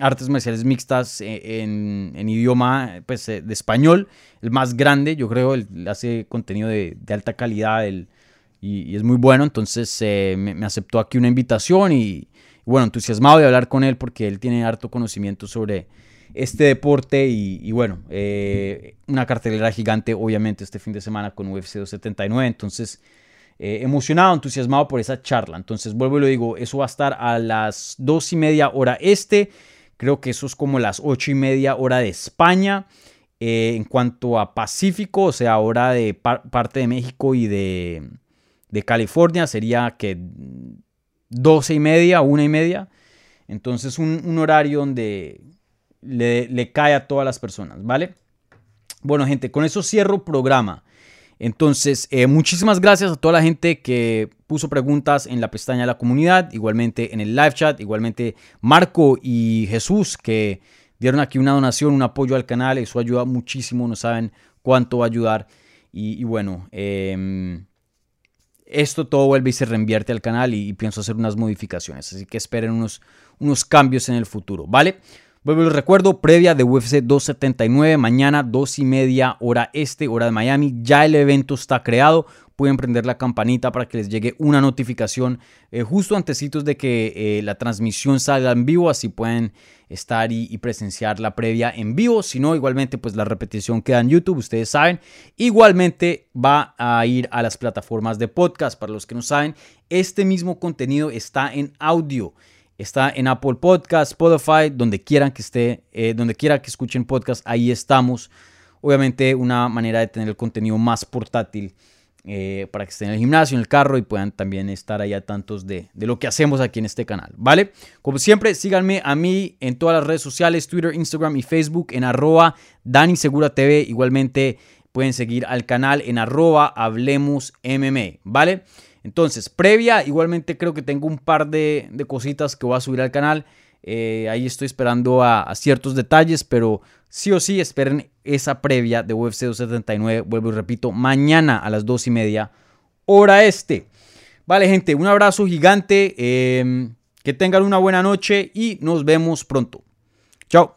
artes marciales mixtas eh, en, idioma pues, eh, de español, el más grande, yo creo, él hace contenido de, alta calidad y, es muy bueno, entonces eh, me, aceptó aquí una invitación y, bueno, entusiasmado de hablar con él porque él tiene harto conocimiento sobre este deporte y, bueno, una cartelera gigante obviamente este fin de semana con UFC 279, entonces... emocionado, entusiasmado por esa charla. Entonces, vuelvo y lo digo, eso va a estar a las dos y media hora este. Creo que eso es como las ocho y media hora de España. Eh, en cuanto a Pacífico, o sea, hora de parte de México y de, California, sería que 12 y media, una y media. Entonces, un, horario donde le, le, cae a todas las personas, ¿vale? Bueno, gente, con eso cierro programa. Entonces, eh, muchísimas gracias a toda la gente que puso preguntas en la pestaña de la comunidad, igualmente en el live chat, igualmente Marco y Jesús que dieron aquí una donación, un apoyo al canal, eso ayuda muchísimo, no saben cuánto va a ayudar. Y, bueno, em, esto todo vuelve y se reinvierte al canal y, pienso hacer unas modificaciones, así que esperen unos, unos cambios en el futuro, ¿vale? Vuelvo les recuerdo, previa de UFC 279, mañana 2 y media hora este, hora de Miami. Ya el evento está creado. Pueden prender la campanita para que les llegue una notificación eh, justo antecitos de que eh, la transmisión salga en vivo, así pueden estar y, presenciar la previa en vivo. Si no, igualmente, pues la repetición queda en YouTube, ustedes saben. Igualmente va a ir a las plataformas de podcast. Para los que no saben, este mismo contenido está en audio. Está en Apple Podcast, Spotify, donde quieran que esté, eh, donde quiera que escuchen podcast, ahí estamos. Obviamente una manera de tener el contenido más portátil eh, para que estén en el gimnasio, en el carro y puedan también estar ahí a tantos de, lo que hacemos aquí en este canal, ¿vale? Como siempre, síganme a mí en todas las redes sociales, Twitter, Instagram y Facebook en arroba Dani Segura TV. Igualmente pueden seguir al canal en arroba Hablemos ¿vale? Entonces, previa, igualmente creo que tengo un par de, cositas que voy a subir al canal. Eh, ahí estoy esperando a, ciertos detalles, pero sí o sí esperen esa previa de UFC 279. Vuelvo y repito, mañana a las 2 y media, hora este. Vale, gente, un abrazo gigante. Em, que tengan una buena noche y nos vemos pronto. Chao.